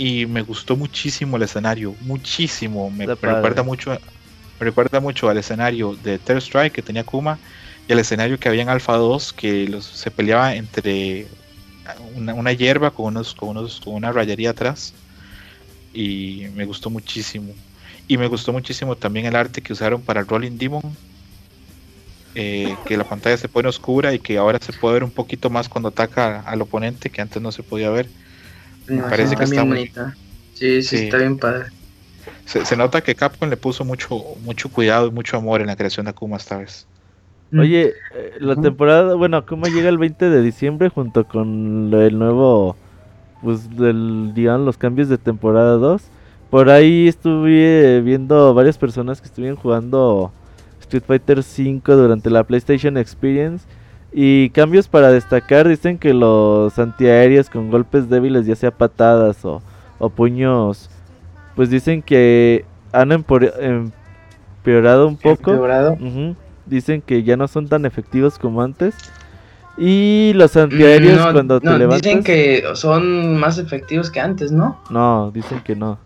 Y me gustó muchísimo el escenario, muchísimo. Me, recuerda mucho, me recuerda mucho al escenario de Third Strike que tenía Akuma y al escenario que había en Alpha 2 que los, se peleaba entre una, hierba con, unos, con, unos, con una rayería atrás. Y me gustó muchísimo. Y me gustó muchísimo también el arte que usaron para Rolling Demon. Eh, que la pantalla se pone oscura y que ahora se puede ver un poquito más cuando ataca al oponente, que antes no se podía ver.
Me parece que está muy... Sí, sí, está bien padre.
Se, nota que Capcom le puso mucho, mucho cuidado y mucho amor en la creación de Akuma esta vez.
Oye, eh, la temporada, bueno, ¿cómo llega el 20 de diciembre junto con el nuevo, pues, del, digamos, los cambios de temporada 2? Por ahí estuve viendo varias personas que estuvieron jugando Street Fighter 5 durante la PlayStation Experience. Y cambios para destacar, dicen que los antiaéreos con golpes débiles, ya sea patadas o, puños, pues dicen que han empeorado un poco. ¿Empeorado? dicen que ya no son tan efectivos como antes. Y los antiaéreos cuando te levantas.
Dicen que son más efectivos que antes, ¿no?
No, dicen que no.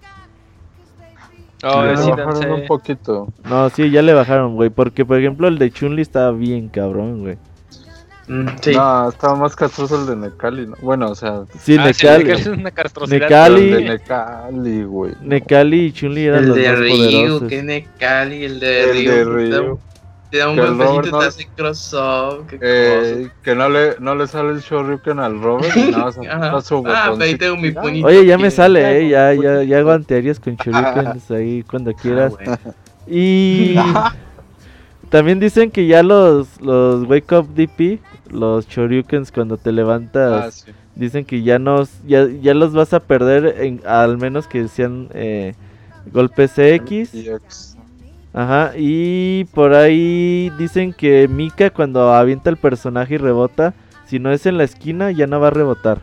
Oh, le bajaron un poquito.
No, sí, ya le bajaron, güey. Porque, por ejemplo, el de Chunli estaba bien cabrón, güey.
Mm, sí. No, estaba más castroso el de Necali, ¿no? Bueno, o sea.
Sí, ah, Necali.
es una
Necali.
El de Necali, güey.
Necali y Chunli eran
el
los
de
más
Ryu,
poderosos.
que Necali, el de el De Ryu. Te da un buen besito te hace crossover.
Eh, que no le, no le sale el Shoryuken al Robert. No, su
ah, ahí tengo mi puñito.
Oye, ya me sale, eh. Ya, ya, ya hago anteriores con Shoryuken ahí cuando ah, quieras. Y. También dicen que ya los, los Wake Up DP, los Shoryukens cuando te levantas, ah, dicen que ya, nos, ya, ya los vas a perder, en, al menos que sean eh, golpes X. Ajá, y por ahí dicen que Mika cuando avienta el personaje y rebota, si no es en la esquina ya no va a rebotar.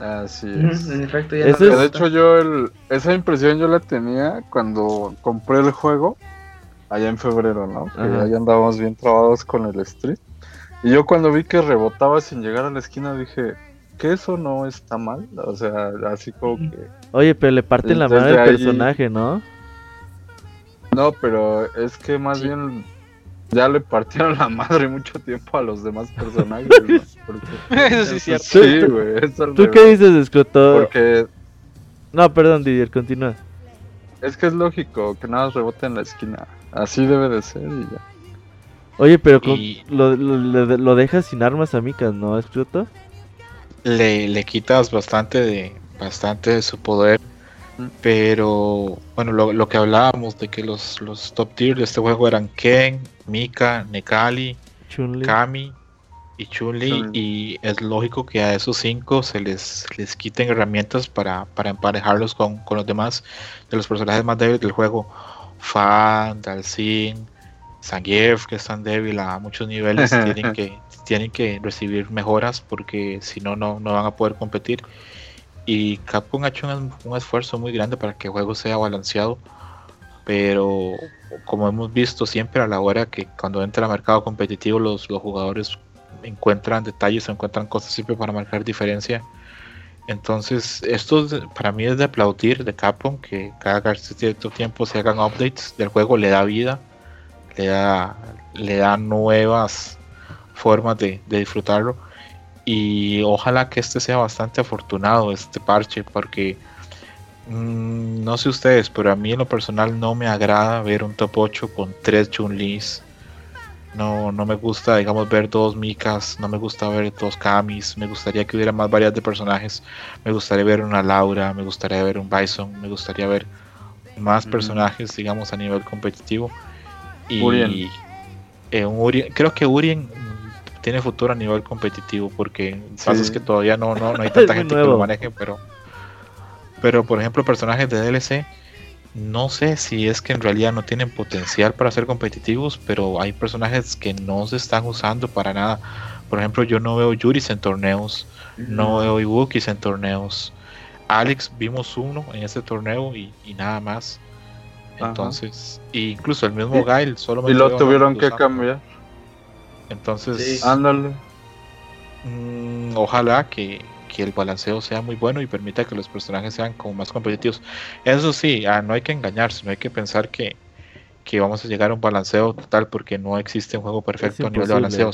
Así es. de hecho yo esa impresión yo la tenía cuando compré el juego allá en febrero, ¿no? Que ya andábamos bien trabados con el street. Y yo cuando vi que rebotaba sin llegar a la esquina dije, que eso no está mal, o sea, así como que...
Oye, pero le parten la mano al personaje, ¿no?
No, pero es que más bien ya le partieron la madre mucho tiempo a los demás personajes.
eso sí es cierto.
Sí, güey.
¿Tú qué dices, Escroto?
Porque.
No, perdón, Didier, continúa.
Es que es lógico que nada rebote en la esquina. Así debe de ser y ya.
Oye, pero lo, lo, dejas sin armas a Mika, ¿no, Escroto?
Le, le quitas bastante de, bastante de su poder. Pero bueno, lo, que hablábamos de que los, los top tier de este juego eran Ken, Mika, Nekali, Kami y Chun-Li. Y es lógico que a esos cinco se les, les quiten herramientas para, para emparejarlos con, con, los demás de los personajes más débiles del juego. Fan, Dalsin, Zangief, que están débil a muchos niveles, tienen que, tienen que recibir mejoras porque si no, no van a poder competir. Y Capcom ha hecho un, esfuerzo muy grande para que el juego sea balanceado. Pero como hemos visto siempre a la hora que cuando entra al mercado competitivo los, los jugadores encuentran detalles, encuentran cosas siempre para marcar diferencia. Entonces, esto para mí es de aplaudir de Capcom que cada cierto tiempo se hagan updates del juego, le da vida, le da, le da nuevas formas de, disfrutarlo y ojalá que este sea bastante afortunado, este parche, porque mm, no sé ustedes, pero a mí en lo personal no me agrada ver un top 8 con tres Chun-Lis. No, no me gusta, digamos, ver dos Mikas, no me gusta ver dos Kamis, me gustaría que hubiera más variedad de personajes, me gustaría ver una Laura, me gustaría ver un Bison, me gustaría ver más personajes, digamos, a nivel competitivo. Y Urien. Eh, Urien, creo que Urien tiene futuro a nivel competitivo porque pasa es que todavía no, no, hay tanta gente que lo maneje, pero pero por ejemplo personajes de DLC no sé si es que en realidad no tienen potencial para ser competitivos, pero hay personajes que no se están usando para nada. Por ejemplo, yo no veo Yuris en torneos, no veo Iwukis en torneos. Alex vimos uno en ese torneo y, nada más. Entonces, incluso el mismo Gail solo
me Y lo tuvieron que cambiar.
Entonces,
ándale.
Mm, ojalá que, el balanceo sea muy bueno y permita que los personajes sean como más competitivos. Eso sí, ah, no hay que engañarse, no hay que pensar que, vamos a llegar a un balanceo total porque no existe un juego perfecto a nivel de balanceo.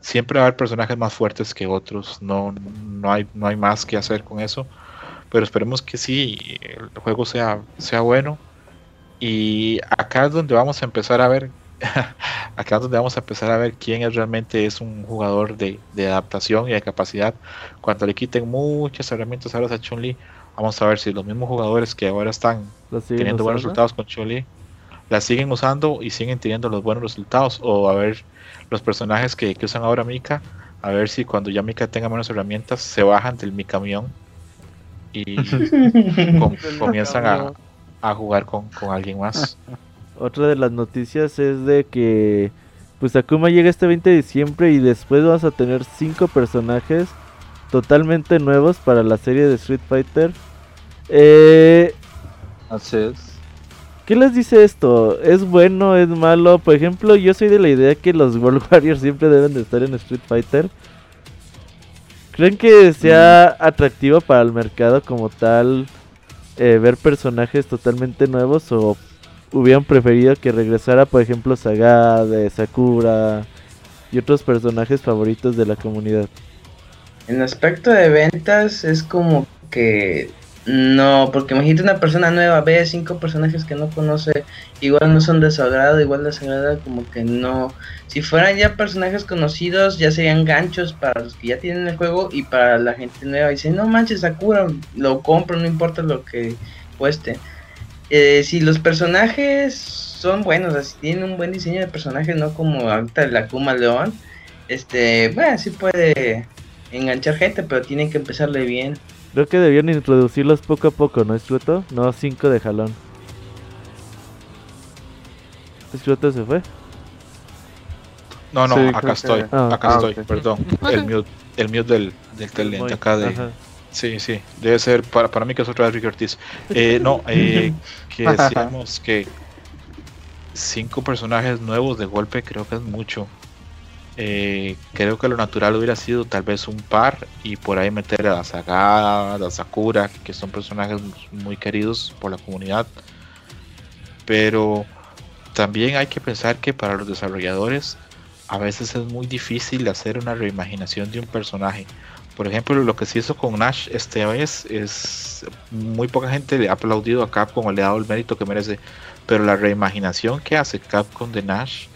Siempre, va a haber personajes más fuertes que otros, no, no, hay, no hay más que hacer con eso. Pero esperemos que sí, el juego sea, sea bueno. Y acá es donde vamos a empezar a ver acá es donde vamos a empezar a ver quién es realmente es un jugador de, adaptación y de capacidad. Cuando le quiten muchas herramientas ahora a Chun-Li, vamos a ver si los mismos jugadores que ahora están teniendo buenos resultados con Chun-Li la siguen usando y siguen teniendo los buenos resultados. O a ver los personajes que, usan ahora Mika, a ver si cuando ya Mika tenga menos herramientas se bajan del mi camión y comienzan a, a jugar con, con alguien más.
otra de las noticias es de que pues Akuma llega este 20 de diciembre y después vamos a tener cinco personajes totalmente nuevos para la serie de Street Fighter. Eh,
Así es.
¿Qué les dice esto? ¿Es bueno? ¿Es malo? Por ejemplo, yo soy de la idea que los World Warriors siempre deben de estar en Street Fighter. ¿Creen que sea mm. atractivo para el mercado como tal eh, ver personajes totalmente nuevos o hubieran preferido que regresara, por ejemplo, Saga, de Sakura y otros personajes favoritos de la comunidad.
En aspecto de ventas es como que no, porque imagínate una persona nueva, ve cinco personajes que no conoce, igual no son de su igual de como que no. Si fueran ya personajes conocidos, ya serían ganchos para los que ya tienen el juego y para la gente nueva. Dice, no manches, Sakura, lo compro, no importa lo que cueste. Eh, si los personajes son buenos, así tienen un buen diseño de personajes, no como ahorita la Kuma León, este, bueno, sí puede enganchar gente, pero tienen que empezarle bien.
Creo que debían introducirlos poco a poco, ¿no, Escroto? No cinco de jalón. ¿Escroto se fue?
No, no, acá estoy, ah. acá ah, estoy, perdón. El mute, el mute del, del talento acá de... Sí, sí, debe ser para, para mí que es otra vez Ricky Ortiz. Eh, no, eh, que decíamos que cinco personajes nuevos de golpe creo que es mucho. Eh, creo que lo natural hubiera sido tal vez un par y por ahí meter a la Saga, a la Sakura, que son personajes muy queridos por la comunidad. Pero también hay que pensar que para los desarrolladores a veces es muy difícil hacer una reimaginación de un personaje. Por ejemplo, lo que se hizo con Nash este vez es muy poca gente le ha aplaudido a Capcom o le ha dado el mérito que merece, pero la reimaginación que hace Capcom de Nash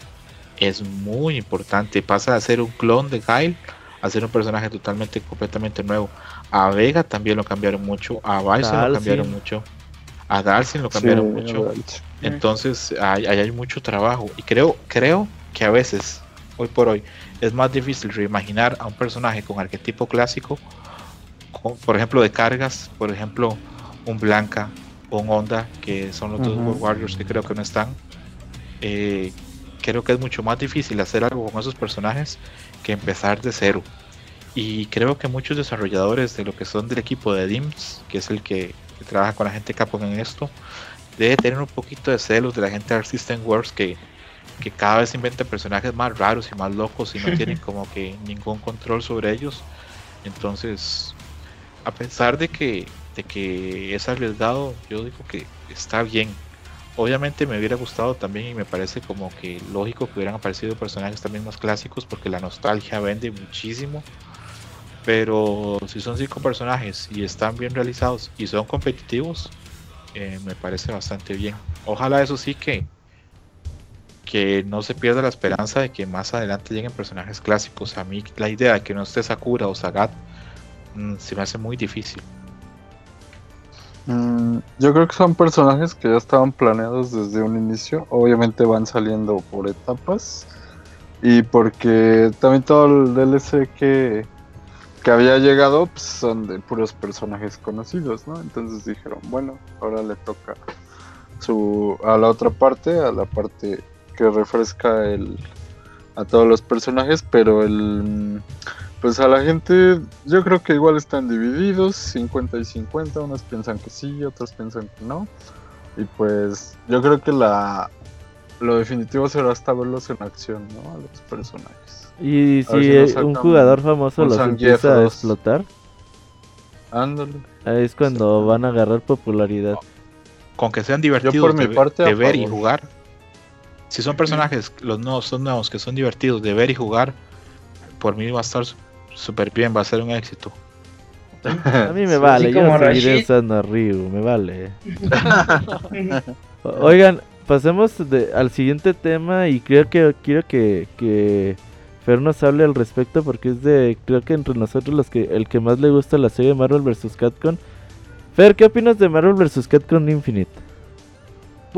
es muy importante. Pasa a ser un clon de Kyle a ser un personaje totalmente, completamente nuevo. A Vega también lo cambiaron mucho, a Bison lo cambiaron mucho, a Dalsin lo cambiaron mucho. Entonces, ahí hay, mucho trabajo. Y creo, creo que a veces, hoy por hoy, es más difícil reimaginar a un personaje con arquetipo clásico, por ejemplo, de cargas, por ejemplo, un Blanca o un Onda, que son los dos Warriors que creo que no están. Eh, creo que es mucho más difícil hacer algo con esos personajes que empezar de cero. Y creo que muchos desarrolladores de lo que son del equipo de DIMS, que es el que, trabaja con la gente Capcom en esto, debe tener un poquito de celos de la gente de Art System Works que, que cada vez inventa personajes más raros y más locos y no tienen como que ningún control sobre ellos. Entonces, a pesar de que, de que es arriesgado, yo digo que está bien Obviamente me hubiera gustado también y me parece como que lógico que hubieran aparecido personajes también más clásicos porque la nostalgia vende muchísimo. Pero si son cinco personajes y están bien realizados y son competitivos, eh, me parece bastante bien. Ojalá eso sí que, que no se pierda la esperanza de que más adelante lleguen personajes clásicos. A mí la idea de que no esté Sakura o Sagat mm, se me hace muy difícil.
Mm, yo creo que son personajes que ya estaban planeados desde un inicio. Obviamente van saliendo por etapas. Y porque también todo el DLC que, que había llegado pues, son de puros personajes conocidos, ¿no? Entonces dijeron, bueno, ahora le toca su a la otra parte, a la parte que refresca el a todos los personajes, pero el pues a la gente, yo creo que igual están divididos, 50 y 50, unos piensan que sí, otros piensan que no. Y pues yo creo que la lo definitivo será hasta verlos en acción, ¿no? A los personajes.
Y si un jugador famoso los empieza a explotar,
ándale.
Es cuando van a agarrar popularidad.
Con que sean divertidos de, de ver y jugar. Si son personajes, los nuevos son nuevos que son divertidos de ver y jugar, por mí va a estar súper bien, va a ser un éxito.
A mí me vale, yo seguiré usando a Ryu, me vale. Oigan, pasemos al siguiente tema y creo que quiero que, que Fer nos hable al respecto porque es de, creo que entre nosotros los que el que más le gusta la serie Marvel vs. Capcom. Fer, ¿qué opinas de Marvel vs. Capcom Infinite?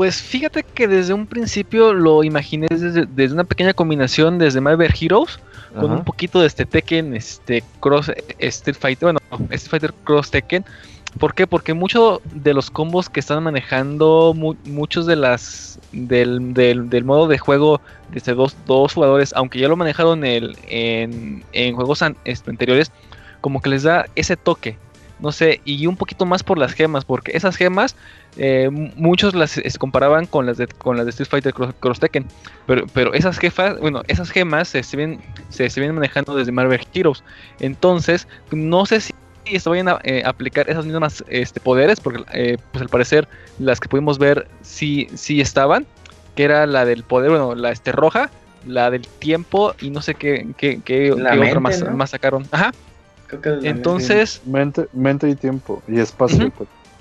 Pues fíjate que desde un principio lo imaginé desde, desde una pequeña combinación desde Marvel Heroes con un poquito de este Tekken, este Cross Street Fighter, bueno, Street Fighter Cross Tekken. ¿Por qué? Porque muchos de los combos que están manejando, muchos de las del, del, modo de juego desde dos, dos jugadores, aunque ya lo manejaron en, en, en juegos este, anteriores, como que les da ese toque, no sé, y un poquito más por las gemas, porque esas gemas eh, muchos las comparaban con las de con las de Street Fighter Cross, Tekken, pero, pero esas jefas, bueno, esas gemas se siguen se siguen manejando desde Marvel Heroes. Entonces, no sé si se vayan a eh, aplicar esas mismas este, poderes, porque eh, pues al parecer las que pudimos ver sí, sí estaban, que era la del poder, bueno, la este roja, la del tiempo y no sé qué, qué, qué, otra más, más sacaron. Ajá. Entonces.
Mente, mente y tiempo. Y espacio.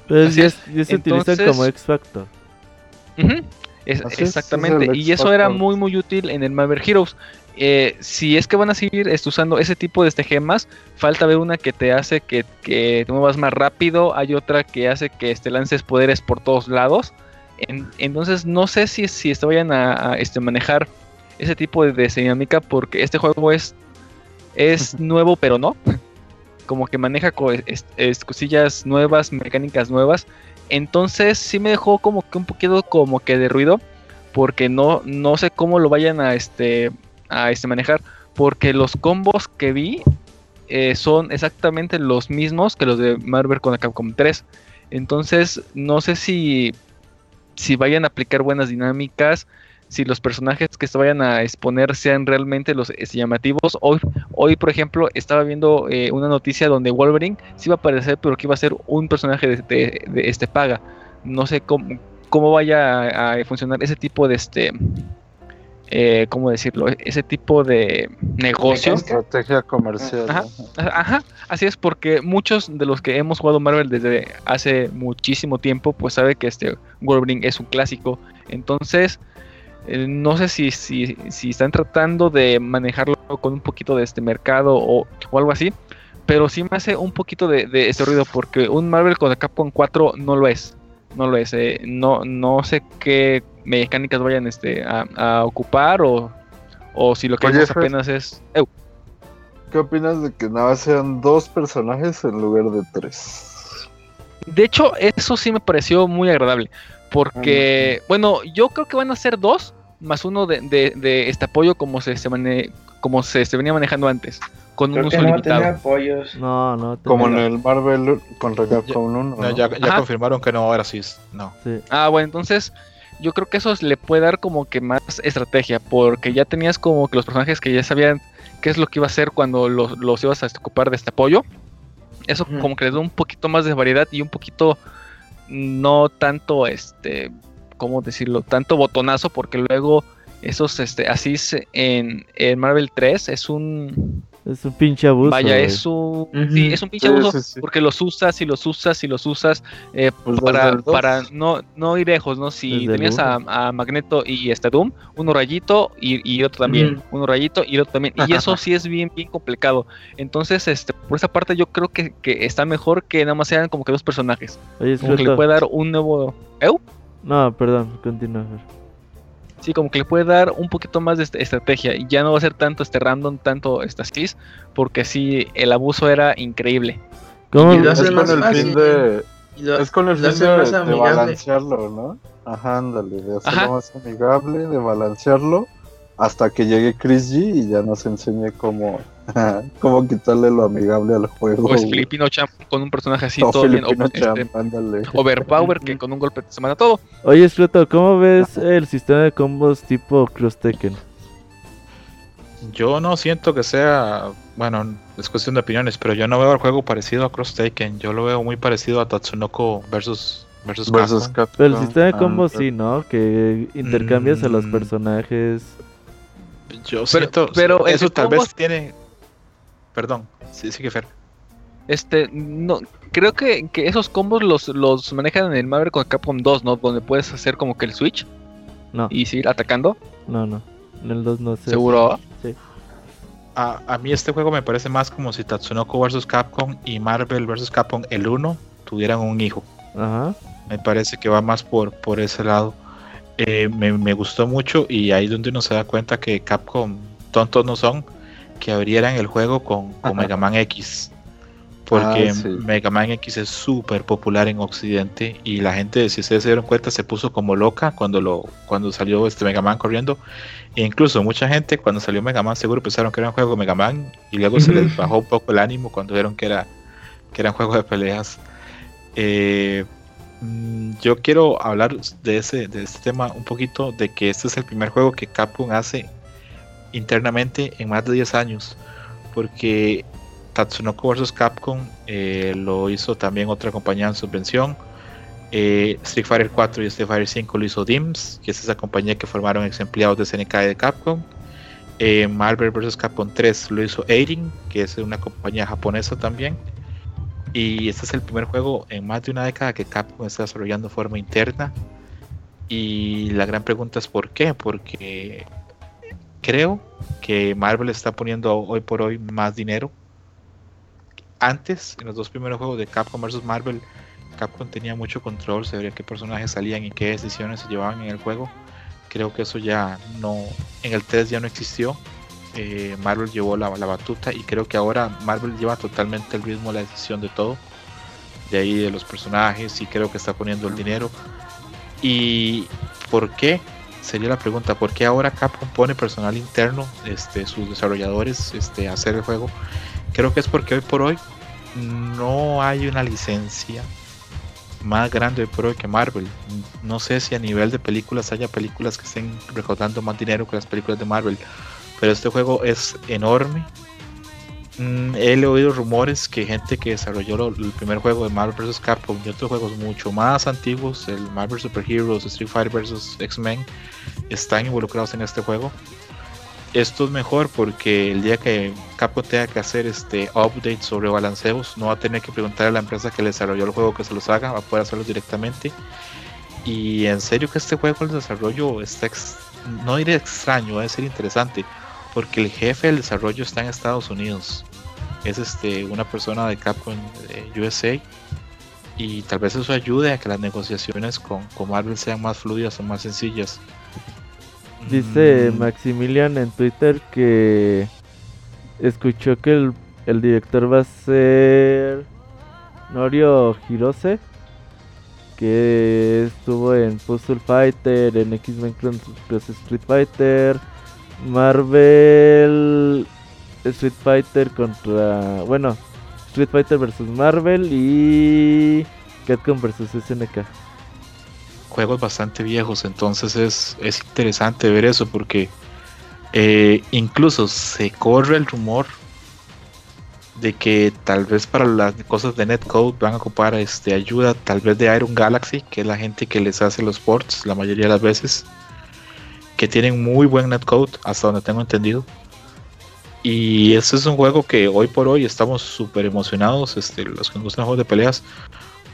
Pues ya, se utilizan como X Factor.
exactamente. y eso era muy, muy útil en el Marvel Heroes. Eh, si es que van a seguir usando ese tipo de este gemas, falta ver una que te hace que, te muevas más rápido, hay otra que hace que este, lances poderes por todos lados. entonces no sé si, si este, vayan a, este, manejar ese tipo de, de, dinámica porque este juego es, es nuevo pero no como que maneja cosillas nuevas, mecánicas nuevas. Entonces sí me dejó como que un poquito como que de ruido. Porque no, no sé cómo lo vayan a este, a este manejar. Porque los combos que vi eh, son exactamente los mismos que los de Marvel con Capcom 3. Entonces no sé si, si vayan a aplicar buenas dinámicas si los personajes que se vayan a exponer sean realmente los este, llamativos. Hoy, hoy, por ejemplo, estaba viendo eh, una noticia donde Wolverine sí iba a aparecer, pero que iba a ser un personaje de, este paga. No sé cómo, cómo vaya a, funcionar ese tipo de este. Eh, ¿Cómo decirlo? Ese tipo de negocio.
Estrategia comercial.
Ajá, ajá, así es, porque muchos de los que hemos jugado Marvel desde hace muchísimo tiempo, pues sabe que este Wolverine es un clásico. Entonces, Eh, no sé si, si, si, están tratando de manejarlo con un poquito de este mercado o, algo así, pero sí me hace un poquito de, de este ruido porque un Marvel con Capcom 4 no lo es. No lo es. Eh, no, no sé qué mecánicas vayan este, a, ocupar o, o, si lo que Oye, apenas es.
¿Qué opinas de que nada sean dos personajes en lugar de tres?
De hecho, eso sí me pareció muy agradable. Porque, bueno, yo creo que van a ser dos, más uno de, de, este apoyo como se, se como se, venía manejando antes, con un uso no limitado.
apoyos.
No, no.
Como en el Marvel contra Capcom 1.
ya, ya confirmaron que no, ahora sí. No.
Ah, bueno, entonces yo creo que eso le puede dar como que más estrategia, porque ya tenías como que los personajes que ya sabían qué es lo que iba a hacer cuando los, los ibas a ocupar de este apoyo. Eso como que le da un poquito más de variedad y un poquito no tanto este cómo decirlo, tanto botonazo porque luego esos este así en, en Marvel 3 es un
es un pinche abuso.
Vaya, es un, sí, es un pinche abuso porque los usas y los usas y los usas eh, pues para, para no, no ir lejos, ¿no? Si tenías a, a, Magneto y este Doom, uno rayito y, y otro también, uno rayito y otro también. Y eso sí es bien, bien complicado. Entonces, este, por esa parte yo creo que, que está mejor que nada más sean como que dos personajes. Oye, como que le puede dar un nuevo... ¿Eu?
No, perdón, continúa.
Sí, como que le puede dar un poquito más de estrategia y ya no va a ser tanto este random, tanto este así, porque sí, el abuso era increíble.
¿Cómo? Y es, con el fin de, es con el fin de, balancearlo, ¿no? Ajá, ándale, de hacerlo más amigable, de balancearlo hasta que llegue Chris G y ya nos enseñe cómo, cómo quitarle lo amigable al juego.
O es Filipino Champ con un personaje así todo bien este, overpower que con un golpe se mata todo.
Oye, Sluto, ¿cómo ves el sistema de combos tipo Cross Tekken?
Yo no siento que sea, bueno, es cuestión de opiniones, pero yo no veo el juego parecido a Cross Taken. Yo lo veo muy parecido a Tatsunoko versus versus,
Pero el sistema de combos sí, ¿no? Que intercambias a los mm. personajes
yo siento, pero eso tal vez tiene. Perdón, sí, sí que Fer.
Este, no, creo que, que, esos combos los, los manejan en el Maverick con Capcom 2, ¿no? Donde puedes hacer como que el switch.
No.
Y seguir atacando.
No, no. En el 2 no sé.
¿Seguro?
Sí.
A, a, mí este juego me parece más como si Tatsunoko vs Capcom y Marvel vs Capcom el 1 tuvieran un hijo.
Ajá.
Me parece que va más por, por ese lado. Eh, me, gustó mucho y ahí donde uno se da cuenta que Capcom tontos no son que abrieran el juego con, Mega Man X porque ah, Mega Man X es súper popular en Occidente y la gente, si ustedes se dieron cuenta, se puso como loca cuando lo cuando salió este Mega Man corriendo. E incluso mucha gente cuando salió Mega Man seguro pensaron que era un juego de Mega Man y luego se les bajó un poco el ánimo cuando vieron que era que era un juego de peleas. Eh, yo quiero hablar de ese de este tema un poquito de que este es el primer juego que Capcom hace internamente en más de 10 años porque Tatsunoko vs Capcom eh, lo hizo también otra compañía en subvención. Eh, Street Fighter 4 y Street Fighter 5 lo hizo DIMS que es esa compañía que formaron ex empleados de SNK de Capcom. Eh, Marvel vs Capcom 3 lo hizo Eirin que es una compañía japonesa también y este es el primer juego en más de una década que Capcom está desarrollando de forma interna. Y la gran pregunta es por qué. Porque creo que Marvel está poniendo hoy por hoy más dinero. Antes, en los dos primeros juegos de Capcom vs Marvel, Capcom tenía mucho control sobre qué personajes salían y qué decisiones se llevaban en el juego. Creo que eso ya no, en el 3 ya no existió. Eh, Marvel llevó la, batuta y creo que ahora Marvel lleva totalmente el ritmo, la decisión de todo. De ahí de los personajes y creo que está poniendo el dinero. ¿Y por qué? Sería la pregunta, ¿por qué ahora Capcom pone personal interno, este, sus desarrolladores, este, hacer el juego? Creo que es porque hoy por hoy no hay una licencia más grande por hoy que Marvel. No sé si a nivel de películas haya películas que estén recaudando más dinero que las películas de Marvel pero este juego es enorme. Mm, he oído rumores que gente que desarrolló el primer juego de Marvel vs. Capcom y otros juegos mucho más antiguos, el Marvel Super Heroes, Street Fighter vs. X-Men, están involucrados en este juego. Esto es mejor porque el día que Capcom tenga que hacer este update sobre balanceos, no va a tener que preguntar a la empresa que desarrolló el juego que se los haga, va a poder hacerlo directamente. Y en serio que este juego, el desarrollo está no diré extraño, va a ser interesante, porque el jefe del desarrollo está en Estados Unidos. Es este una persona de Capcom de USA y tal vez eso ayude a que las negociaciones con, con Marvel sean más fluidas o más sencillas.
Dice mm. Maximilian en Twitter que escuchó que el, el director va a ser Norio Hirose que estuvo en Puzzle Fighter, en X-Men Cross Street Fighter, Marvel Street Fighter contra. Bueno, Street Fighter vs Marvel y Capcom vs SNK.
Juegos bastante viejos, entonces es, es interesante ver eso porque eh, incluso se corre el rumor de que tal vez para las cosas de netcode van a ocupar este ayuda tal vez de Iron Galaxy, que es la gente que les hace los ports la mayoría de las veces, que tienen muy buen netcode hasta donde tengo entendido. Y este es un juego que hoy por hoy estamos súper emocionados, este, los que nos gustan juegos de peleas,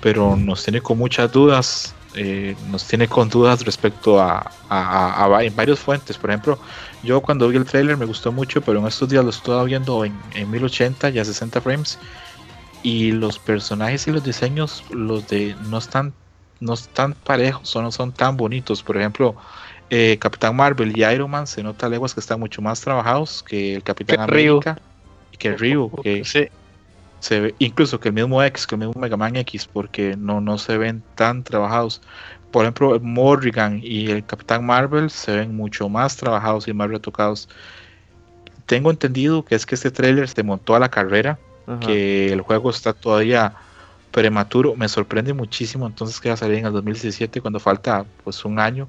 pero nos tiene con muchas dudas, eh, nos tiene con dudas respecto a, a, en varias fuentes. Por ejemplo, yo cuando vi el trailer me gustó mucho, pero en estos días lo estaba viendo en, 1080 y a 60 frames. Y los personajes y los diseños, los de no están, no están parejos o no son tan bonitos. Por ejemplo, eh, Capitán Marvel y Iron Man se nota leguas que están mucho más trabajados que el Capitán América y que Ryu, que se ve, incluso que el mismo X, que el mismo Mega Man X, porque no, no se ven tan trabajados. Por ejemplo, Morrigan y el Capitán Marvel se ven mucho más trabajados y más retocados. Tengo entendido que es que este trailer se montó a la carrera, que el juego está todavía prematuro. Me sorprende muchísimo entonces que va a salir en el 2017 cuando falta pues un año.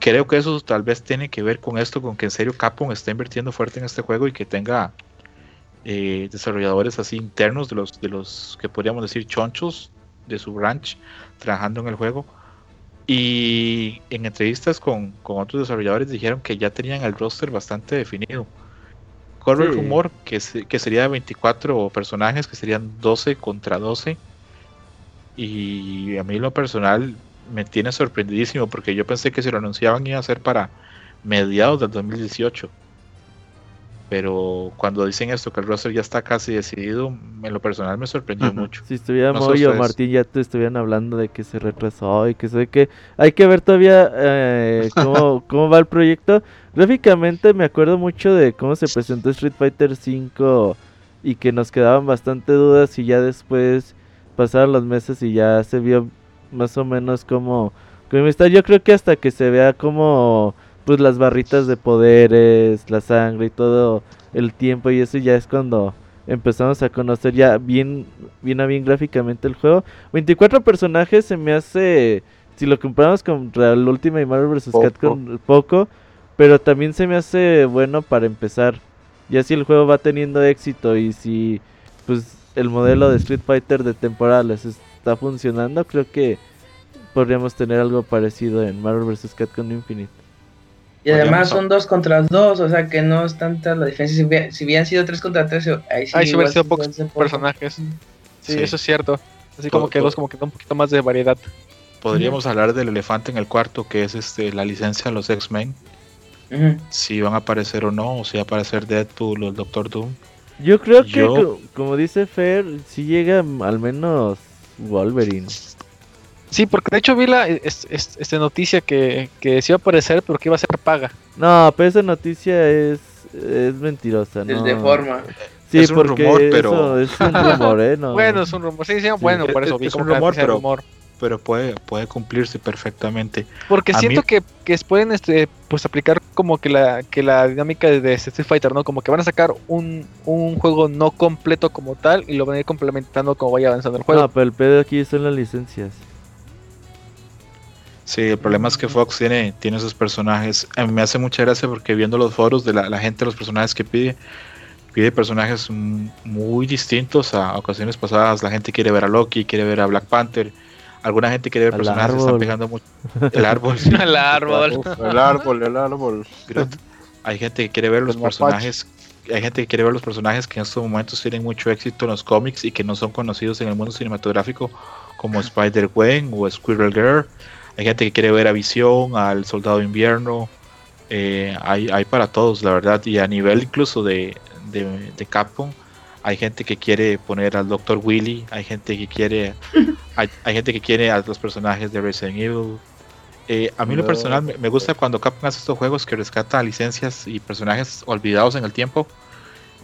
Creo que eso tal vez tiene que ver con esto, con que en serio Capcom está invirtiendo fuerte en este juego y que tenga eh, desarrolladores así internos de los de los que podríamos decir chonchos de su branch trabajando en el juego y en entrevistas con, otros desarrolladores dijeron que ya tenían el roster bastante definido. Corre el rumor que, que sería 24 personajes, que serían 12 contra 12. Y a mí lo personal me tiene sorprendidísimo porque yo pensé que si lo anunciaban iba a ser para mediados del 2018 pero cuando dicen esto que el roster ya está casi decidido, en lo personal me sorprendió mucho.
Si estuviera no Martín ya te estuvieran hablando de que se retrasó y que sé que hay que ver todavía eh, cómo, cómo va el proyecto. Gráficamente me acuerdo mucho de cómo se presentó Street Fighter V y que nos quedaban bastante dudas y ya después pasaron los meses y ya se vio más o menos como... como está. Yo creo que hasta que se vea como pues las barritas de poderes, la sangre y todo el tiempo y eso ya es cuando empezamos a conocer ya bien bien a bien gráficamente el juego. 24 personajes se me hace si lo comparamos con Real Ultimate Marvel vs. Capcom poco, pero también se me hace bueno para empezar. Ya si el juego va teniendo éxito y si pues el modelo de Street Fighter de temporales está funcionando, creo que podríamos tener algo parecido en Marvel vs. Capcom Infinite.
Y además son dos contra dos, o sea que no es tanta la diferencia. Si, hubieran sido tres contra tres, ahí sí,
ahí hubieran sido pocos personajes. Sí, eso es cierto. Así como que dos, como que da un poquito más de variedad.
Podríamos hablar del elefante en el cuarto, que es este la licencia de los X-Men. Si van a aparecer o no, o si va a aparecer Deadpool o el Doctor Doom.
Yo creo que, como dice Fer, si llega al menos Wolverine.
Sí, porque de hecho vi la esta noticia que, que sí iba a aparecer, pero que iba a ser paga.
No, pero esa noticia es, es mentirosa, ¿no?
Es de forma.
Sí, es un rumor, pero... es un rumor, ¿eh?
Bueno, es un rumor. Sí, sí, bueno, por eso vi
es un rumor, pero, pero puede, puede cumplirse perfectamente.
Porque siento que, que pueden este, pues aplicar como que la, que la dinámica de Street Fighter, ¿no? Como que van a sacar un, un juego no completo como tal y lo van a ir complementando como vaya avanzando el juego.
No, pero el pedo aquí son las licencias.
Sí, el problema es que Fox tiene, tiene esos personajes. A mí me hace mucha gracia porque viendo los foros de la, gente, los personajes que pide, pide personajes muy distintos a ocasiones pasadas. La gente quiere ver a Loki, quiere ver a Black Panther. Alguna gente quiere ver personajes que están pegando mucho. El árbol.
el árbol.
el árbol, el árbol.
Hay gente que quiere ver los personajes. Hay gente que quiere ver los personajes que en estos momentos tienen mucho éxito en los cómics y que no son conocidos en el mundo cinematográfico como Spider-Gwen o Squirrel Girl hay gente que quiere ver a Visión, al Soldado de Invierno, Eh, hay, hay para todos, la verdad, y a nivel incluso de, de, Capcom, hay gente que quiere poner al Dr. Willy, hay gente que quiere, hay, gente que quiere a los personajes de Resident Evil. Eh, a mí lo personal me, gusta cuando Capcom hace estos juegos que rescata licencias y personajes olvidados en el tiempo.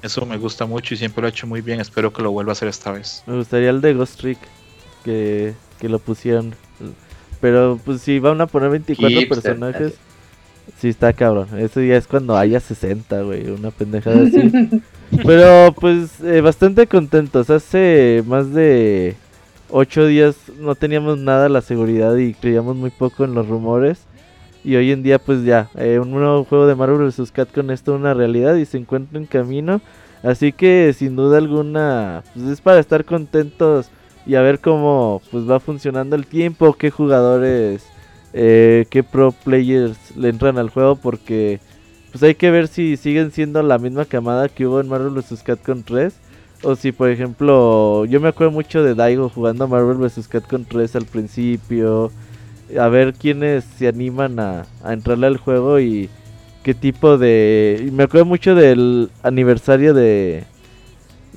Eso me gusta mucho y siempre lo ha hecho muy bien. Espero que lo vuelva a hacer esta vez.
Me gustaría el de Ghost Trick que, que lo pusieran. Pero pues si van a poner 24 personajes, sí está cabrón. Eso ya es cuando haya 60, güey, una pendejada así. Pero pues eh, bastante contentos. Hace más de 8 días no teníamos nada la seguridad y creíamos muy poco en los rumores. Y hoy en día pues ya, eh, un nuevo juego de Marvel vs. con esto es una realidad y se encuentra en camino. Así que sin duda alguna pues es para estar contentos y a ver cómo pues va funcionando el tiempo, qué jugadores, eh, qué pro players le entran al juego porque pues hay que ver si siguen siendo la misma camada que hubo en Marvel vs. Capcom 3 o si por ejemplo yo me acuerdo mucho de Daigo jugando Marvel vs. Capcom 3 al principio, a ver quiénes se animan a, a entrarle al juego y qué tipo de... Me acuerdo mucho del aniversario de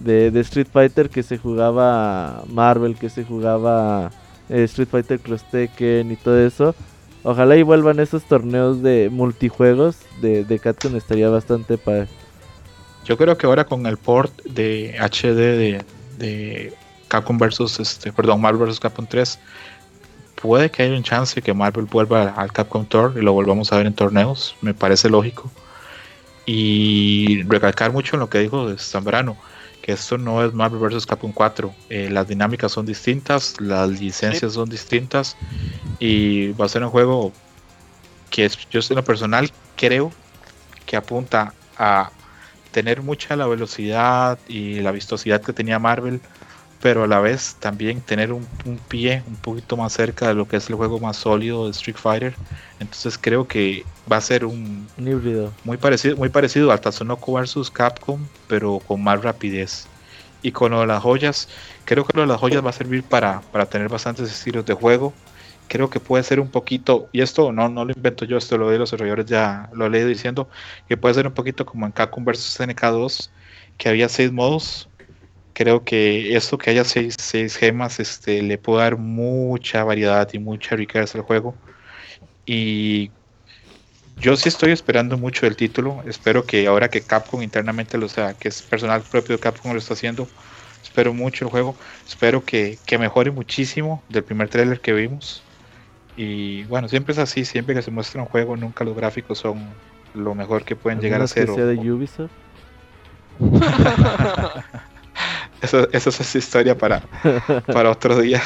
de, Street Fighter que se jugaba Marvel, que se jugaba eh, Street Fighter Cross Tekken y todo eso. Ojalá y vuelvan esos torneos de multijuegos de, de Capcom, estaría bastante padre.
Yo creo que ahora con el port de HD de, de Capcom versus este, perdón, Marvel vs Capcom 3, puede que haya un chance que Marvel vuelva al Capcom Tour y lo volvamos a ver en torneos, me parece lógico. Y recalcar mucho en lo que dijo Zambrano esto no es Marvel vs. Capcom 4. Eh, las dinámicas son distintas, las licencias son distintas y va a ser un juego que yo en lo personal creo que apunta a tener mucha la velocidad y la vistosidad que tenía Marvel, pero a la vez también tener un, pie un poquito más cerca de lo que es el juego más sólido de Street Fighter. Entonces creo que va a ser un,
híbrido
muy parecido, muy parecido al Tatsunoko vs Capcom, pero con más rapidez. Y con lo de las joyas, creo que lo de las joyas va a servir para, para tener bastantes estilos de juego. Creo que puede ser un poquito, y esto no, no lo invento yo, esto lo de los desarrolladores ya lo he leído diciendo, que puede ser un poquito como en Capcom vs SNK2, que había seis modos, creo que esto que haya seis, seis gemas este, le puede dar mucha variedad y mucha riqueza al juego. Y yo sí estoy esperando mucho el título. Espero que ahora que Capcom internamente lo sea, que es personal propio de Capcom lo está haciendo, espero mucho el juego. Espero que, mejore muchísimo del primer trailer que vimos. Y bueno, siempre es así, siempre que se muestra un juego, nunca los gráficos son lo mejor que pueden llegar a ser.
Que sea de Ubisoft?
eso, eso es historia para, para otro día.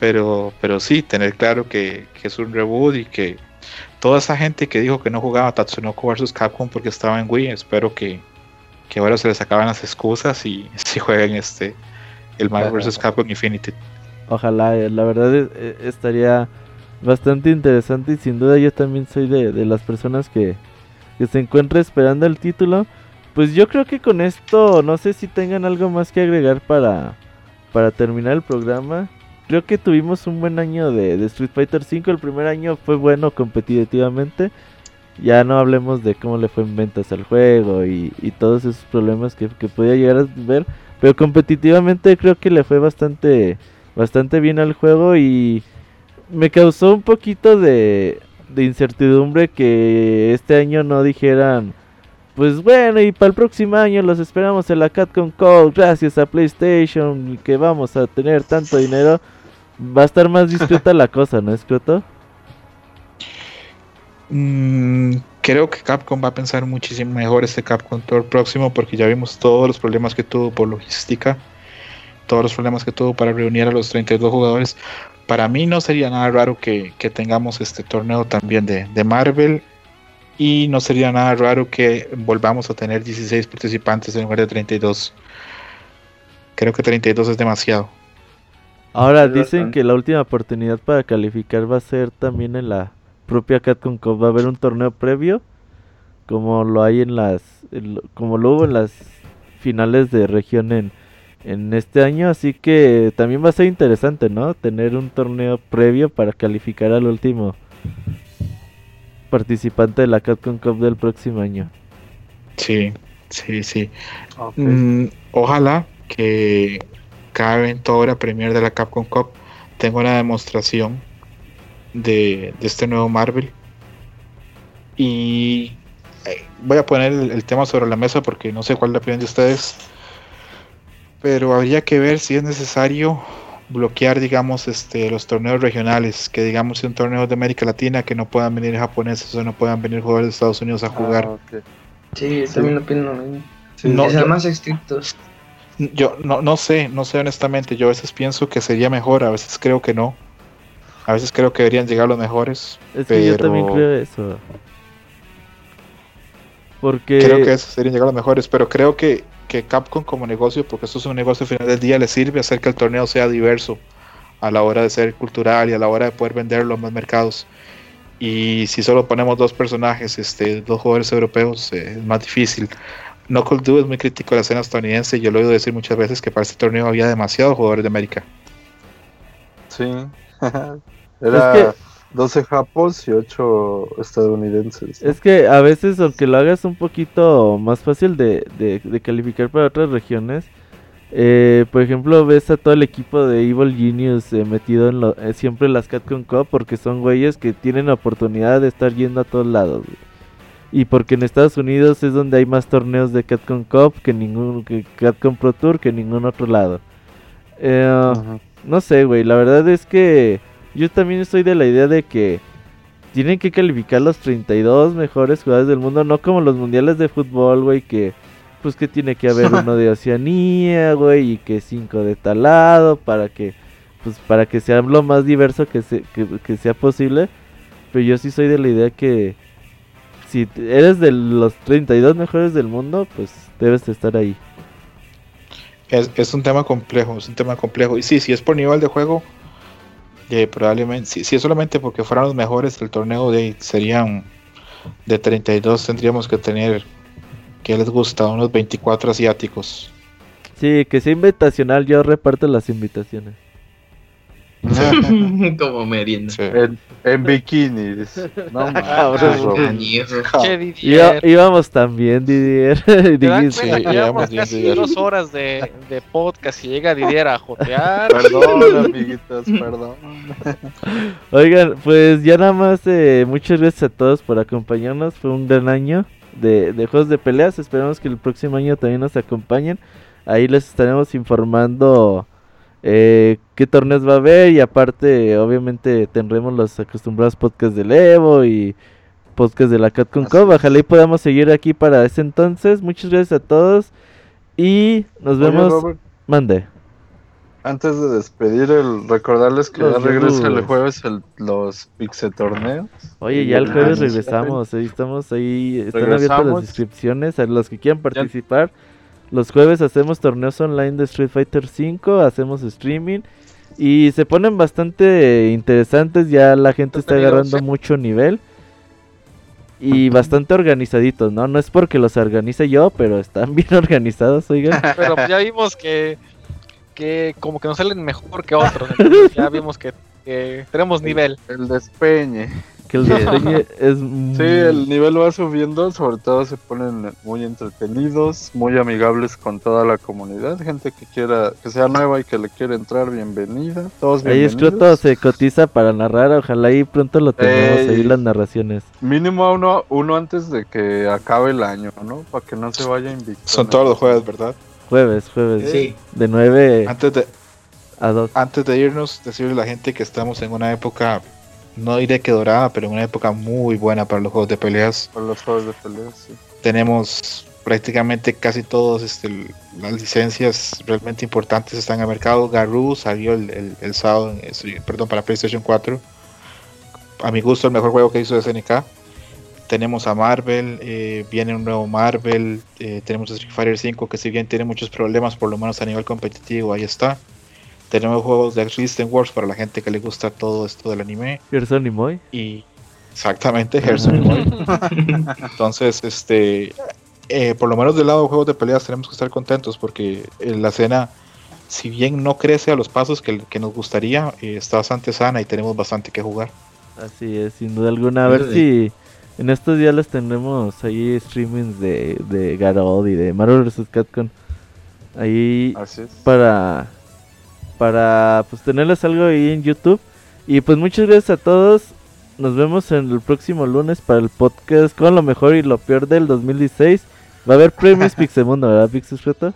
pero, pero sí, tener claro que, es un reboot y que toda esa gente que dijo que no jugaba Tatsunoko vs Capcom porque estaba en Wii, espero que, ahora se les acaben las excusas y si jueguen este el Mario vs Capcom Infinity.
Ojalá, eh, la verdad eh, estaría bastante interesante y sin duda yo también soy de, de las personas que, que se encuentra esperando el título. Pues yo creo que con esto, no sé si tengan algo más que agregar para, para terminar el programa. Creo que tuvimos un buen año de, Street Fighter V. El primer año fue bueno competitivamente. Ya no hablemos de cómo le fue en ventas al juego y, todos esos problemas que, que, podía llegar a ver. Pero competitivamente creo que le fue bastante, bastante bien al juego y me causó un poquito de, de incertidumbre que este año no dijeran pues bueno, y para el próximo año los esperamos en la Catcon Call, gracias a PlayStation, que vamos a tener tanto dinero. Va a estar más discreta la cosa, ¿no, Escroto?
Mm, creo que Capcom va a pensar muchísimo mejor este Capcom Tour próximo porque ya vimos todos los problemas que tuvo por logística, todos los problemas que tuvo para reunir a los 32 jugadores. Para mí no sería nada raro que, tengamos este torneo también de, de Marvel y no sería nada raro que volvamos a tener 16 participantes en lugar de 32. Creo que 32 es demasiado.
Ahora dicen que la última oportunidad para calificar va a ser también en la propia Capcom Cup. Va a haber un torneo previo, como lo hay en las, como lo hubo en las finales de región en, en este año. Así que también va a ser interesante, ¿no? Tener un torneo previo para calificar al último participante de la Capcom Cup del próximo año.
Sí, sí, sí. Mm, ojalá que cada evento ahora premier de la Capcom Cup tenga una demostración de, este nuevo Marvel. Y eh, voy a poner el, tema sobre la mesa porque no sé cuál es la opinión de ustedes. Pero habría que ver si es necesario bloquear, digamos, este, los torneos regionales, que digamos un torneo de América Latina que no puedan venir japoneses o no puedan venir jugadores de Estados Unidos a ah, jugar.
Sí, también opino lo Sí. más estrictos.
Yo no, no sé, no sé honestamente, yo a veces pienso que sería mejor, a veces creo que no. A veces creo que deberían llegar los mejores.
Es que yo también creo eso. Porque...
Creo que eso serían llegar los mejores, pero creo que que Capcom como negocio, porque esto es un negocio al final del día, le sirve a hacer que el torneo sea diverso a la hora de ser cultural y a la hora de poder venderlo en más mercados. Y si solo ponemos dos personajes, este, dos jugadores europeos, eh, es más difícil. Knuckle Doo es muy crítico de la escena estadounidense y yo lo he oído decir muchas veces que para este torneo había demasiados jugadores de América.
Sí, era 12 japos y 8 estadounidenses.
Es que a veces, aunque lo hagas un poquito más fácil de, de, calificar para otras regiones, eh, por ejemplo, ves a todo el equipo de Evil Genius eh, metido en lo, eh, siempre en las Catcon Cup porque son güeyes que tienen la oportunidad de estar yendo a todos lados. Y porque en Estados Unidos es donde hay más torneos de Catcon Cup que ningún que Catcon Pro Tour que en ningún otro lado. No sé, güey, la verdad es que yo también estoy de la idea de que tienen que calificar los 32 mejores jugadores del mundo, no como los mundiales de fútbol, güey, que pues que tiene que haber uno de Oceanía, güey, y que cinco de tal lado para que pues para que sea lo más diverso que, que, sea posible. Pero yo sí soy de la idea que si eres de los 32 mejores del mundo, pues debes de estar ahí.
Es, es un tema complejo, es un tema complejo. Y sí, si es por nivel de juego, probablemente, si, es solamente porque fueran los mejores del torneo, de serían de 32, tendríamos que tener, que les gusta, unos 24 asiáticos.
Sí, que sea invitacional, yo reparto las invitaciones.
Como merienda.
En, bikinis. No
íbamos también, Didier.
llevamos casi dos horas de, de, podcast y llega Didier a jotear.
Perdón, amiguitos, perdón.
Oigan, pues ya nada más, eh, muchas gracias a todos por acompañarnos. Fue un gran año de, de juegos de peleas. Esperamos que el próximo año también nos acompañen. Ahí les estaremos informando eh, qué torneos va a haber y aparte obviamente tendremos los acostumbrados podcasts del Evo y podcast de la CatCon Cup. Ojalá y podamos seguir aquí para ese entonces. Muchas gracias a todos y nos vemos. Mande.
Antes de despedir, el recordarles que ya regresa el jueves el, los Pixe torneos.
Oye, ya el jueves regresamos, ahí estamos ahí, están abiertas las inscripciones a los que quieran participar. Los jueves hacemos torneos online de Street Fighter V, hacemos streaming y se ponen bastante interesantes, ya la gente está agarrando mucho nivel y bastante organizaditos, ¿no? No es porque los organice yo, pero están bien organizados, oigan.
Pero ya vimos que, que como que nos salen mejor que otros, ya vimos que, tenemos nivel.
El despeñe
que el es...
Sí, el nivel va subiendo, sobre todo se ponen muy entretenidos, muy amigables con toda la comunidad, gente que quiera, que sea nueva y que le quiera entrar, bienvenida, todos
bienvenidos. Ahí se cotiza para narrar, ojalá ahí pronto lo tengamos, ahí las narraciones.
Mínimo uno, uno antes de que acabe el año, ¿no? Para que no se vaya invicto.
Son todos los jueves, ¿verdad?
Jueves, jueves. Sí. De 9
antes de, a 2. Antes de irnos, decirle a la gente que estamos en una época no diré que dorada, pero en una época muy buena para los juegos de peleas.
Para los juegos de peleas, sí.
Tenemos prácticamente casi todas este, las licencias realmente importantes están en el mercado. Garou salió el, el, sábado, perdón, para PlayStation 4. A mi gusto, el mejor juego que hizo SNK. Tenemos a Marvel, eh, viene un nuevo Marvel. Eh, tenemos a Street Fighter 5, que si bien tiene muchos problemas, por lo menos a nivel competitivo, ahí está. Tenemos juegos de Resistance Wars para la gente que le gusta todo esto del anime.
Gerson y Moy.
Y exactamente, Gerson y Moy. Entonces, este, eh, por lo menos del lado de juegos de peleas tenemos que estar contentos porque la escena, si bien no crece a los pasos que, nos gustaría, eh, está bastante sana y tenemos bastante que jugar.
Así es, sin duda alguna. A ver si En estos días les tendremos ahí streamings de, de Garod y de Marvel vs. Capcom. Ahí para para pues tenerles algo ahí en YouTube. Y pues muchas gracias a todos. Nos vemos en el próximo lunes para el podcast con lo mejor y lo peor del 2016. Va a haber premios Pixemundo, ¿verdad, Pixesfeta?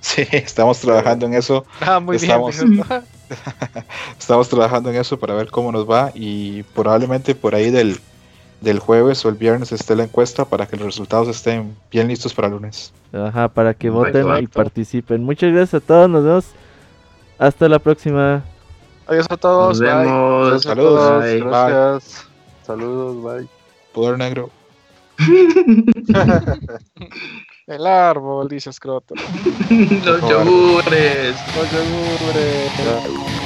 Sí, estamos trabajando en eso.
Ah, muy
estamos, estamos trabajando en eso para ver cómo nos va y probablemente por ahí del, del jueves o el viernes esté la encuesta para que los resultados estén bien listos para el lunes.
Ajá, para que voten y participen. Muchas gracias a todos, nos vemos. Hasta la próxima.
Adiós a todos.
Nos vemos.
Saludos.
Gracias. Saludos. Bye.
Poder negro.
El árbol, dice Scroto.
Los yogures.
Los yogures.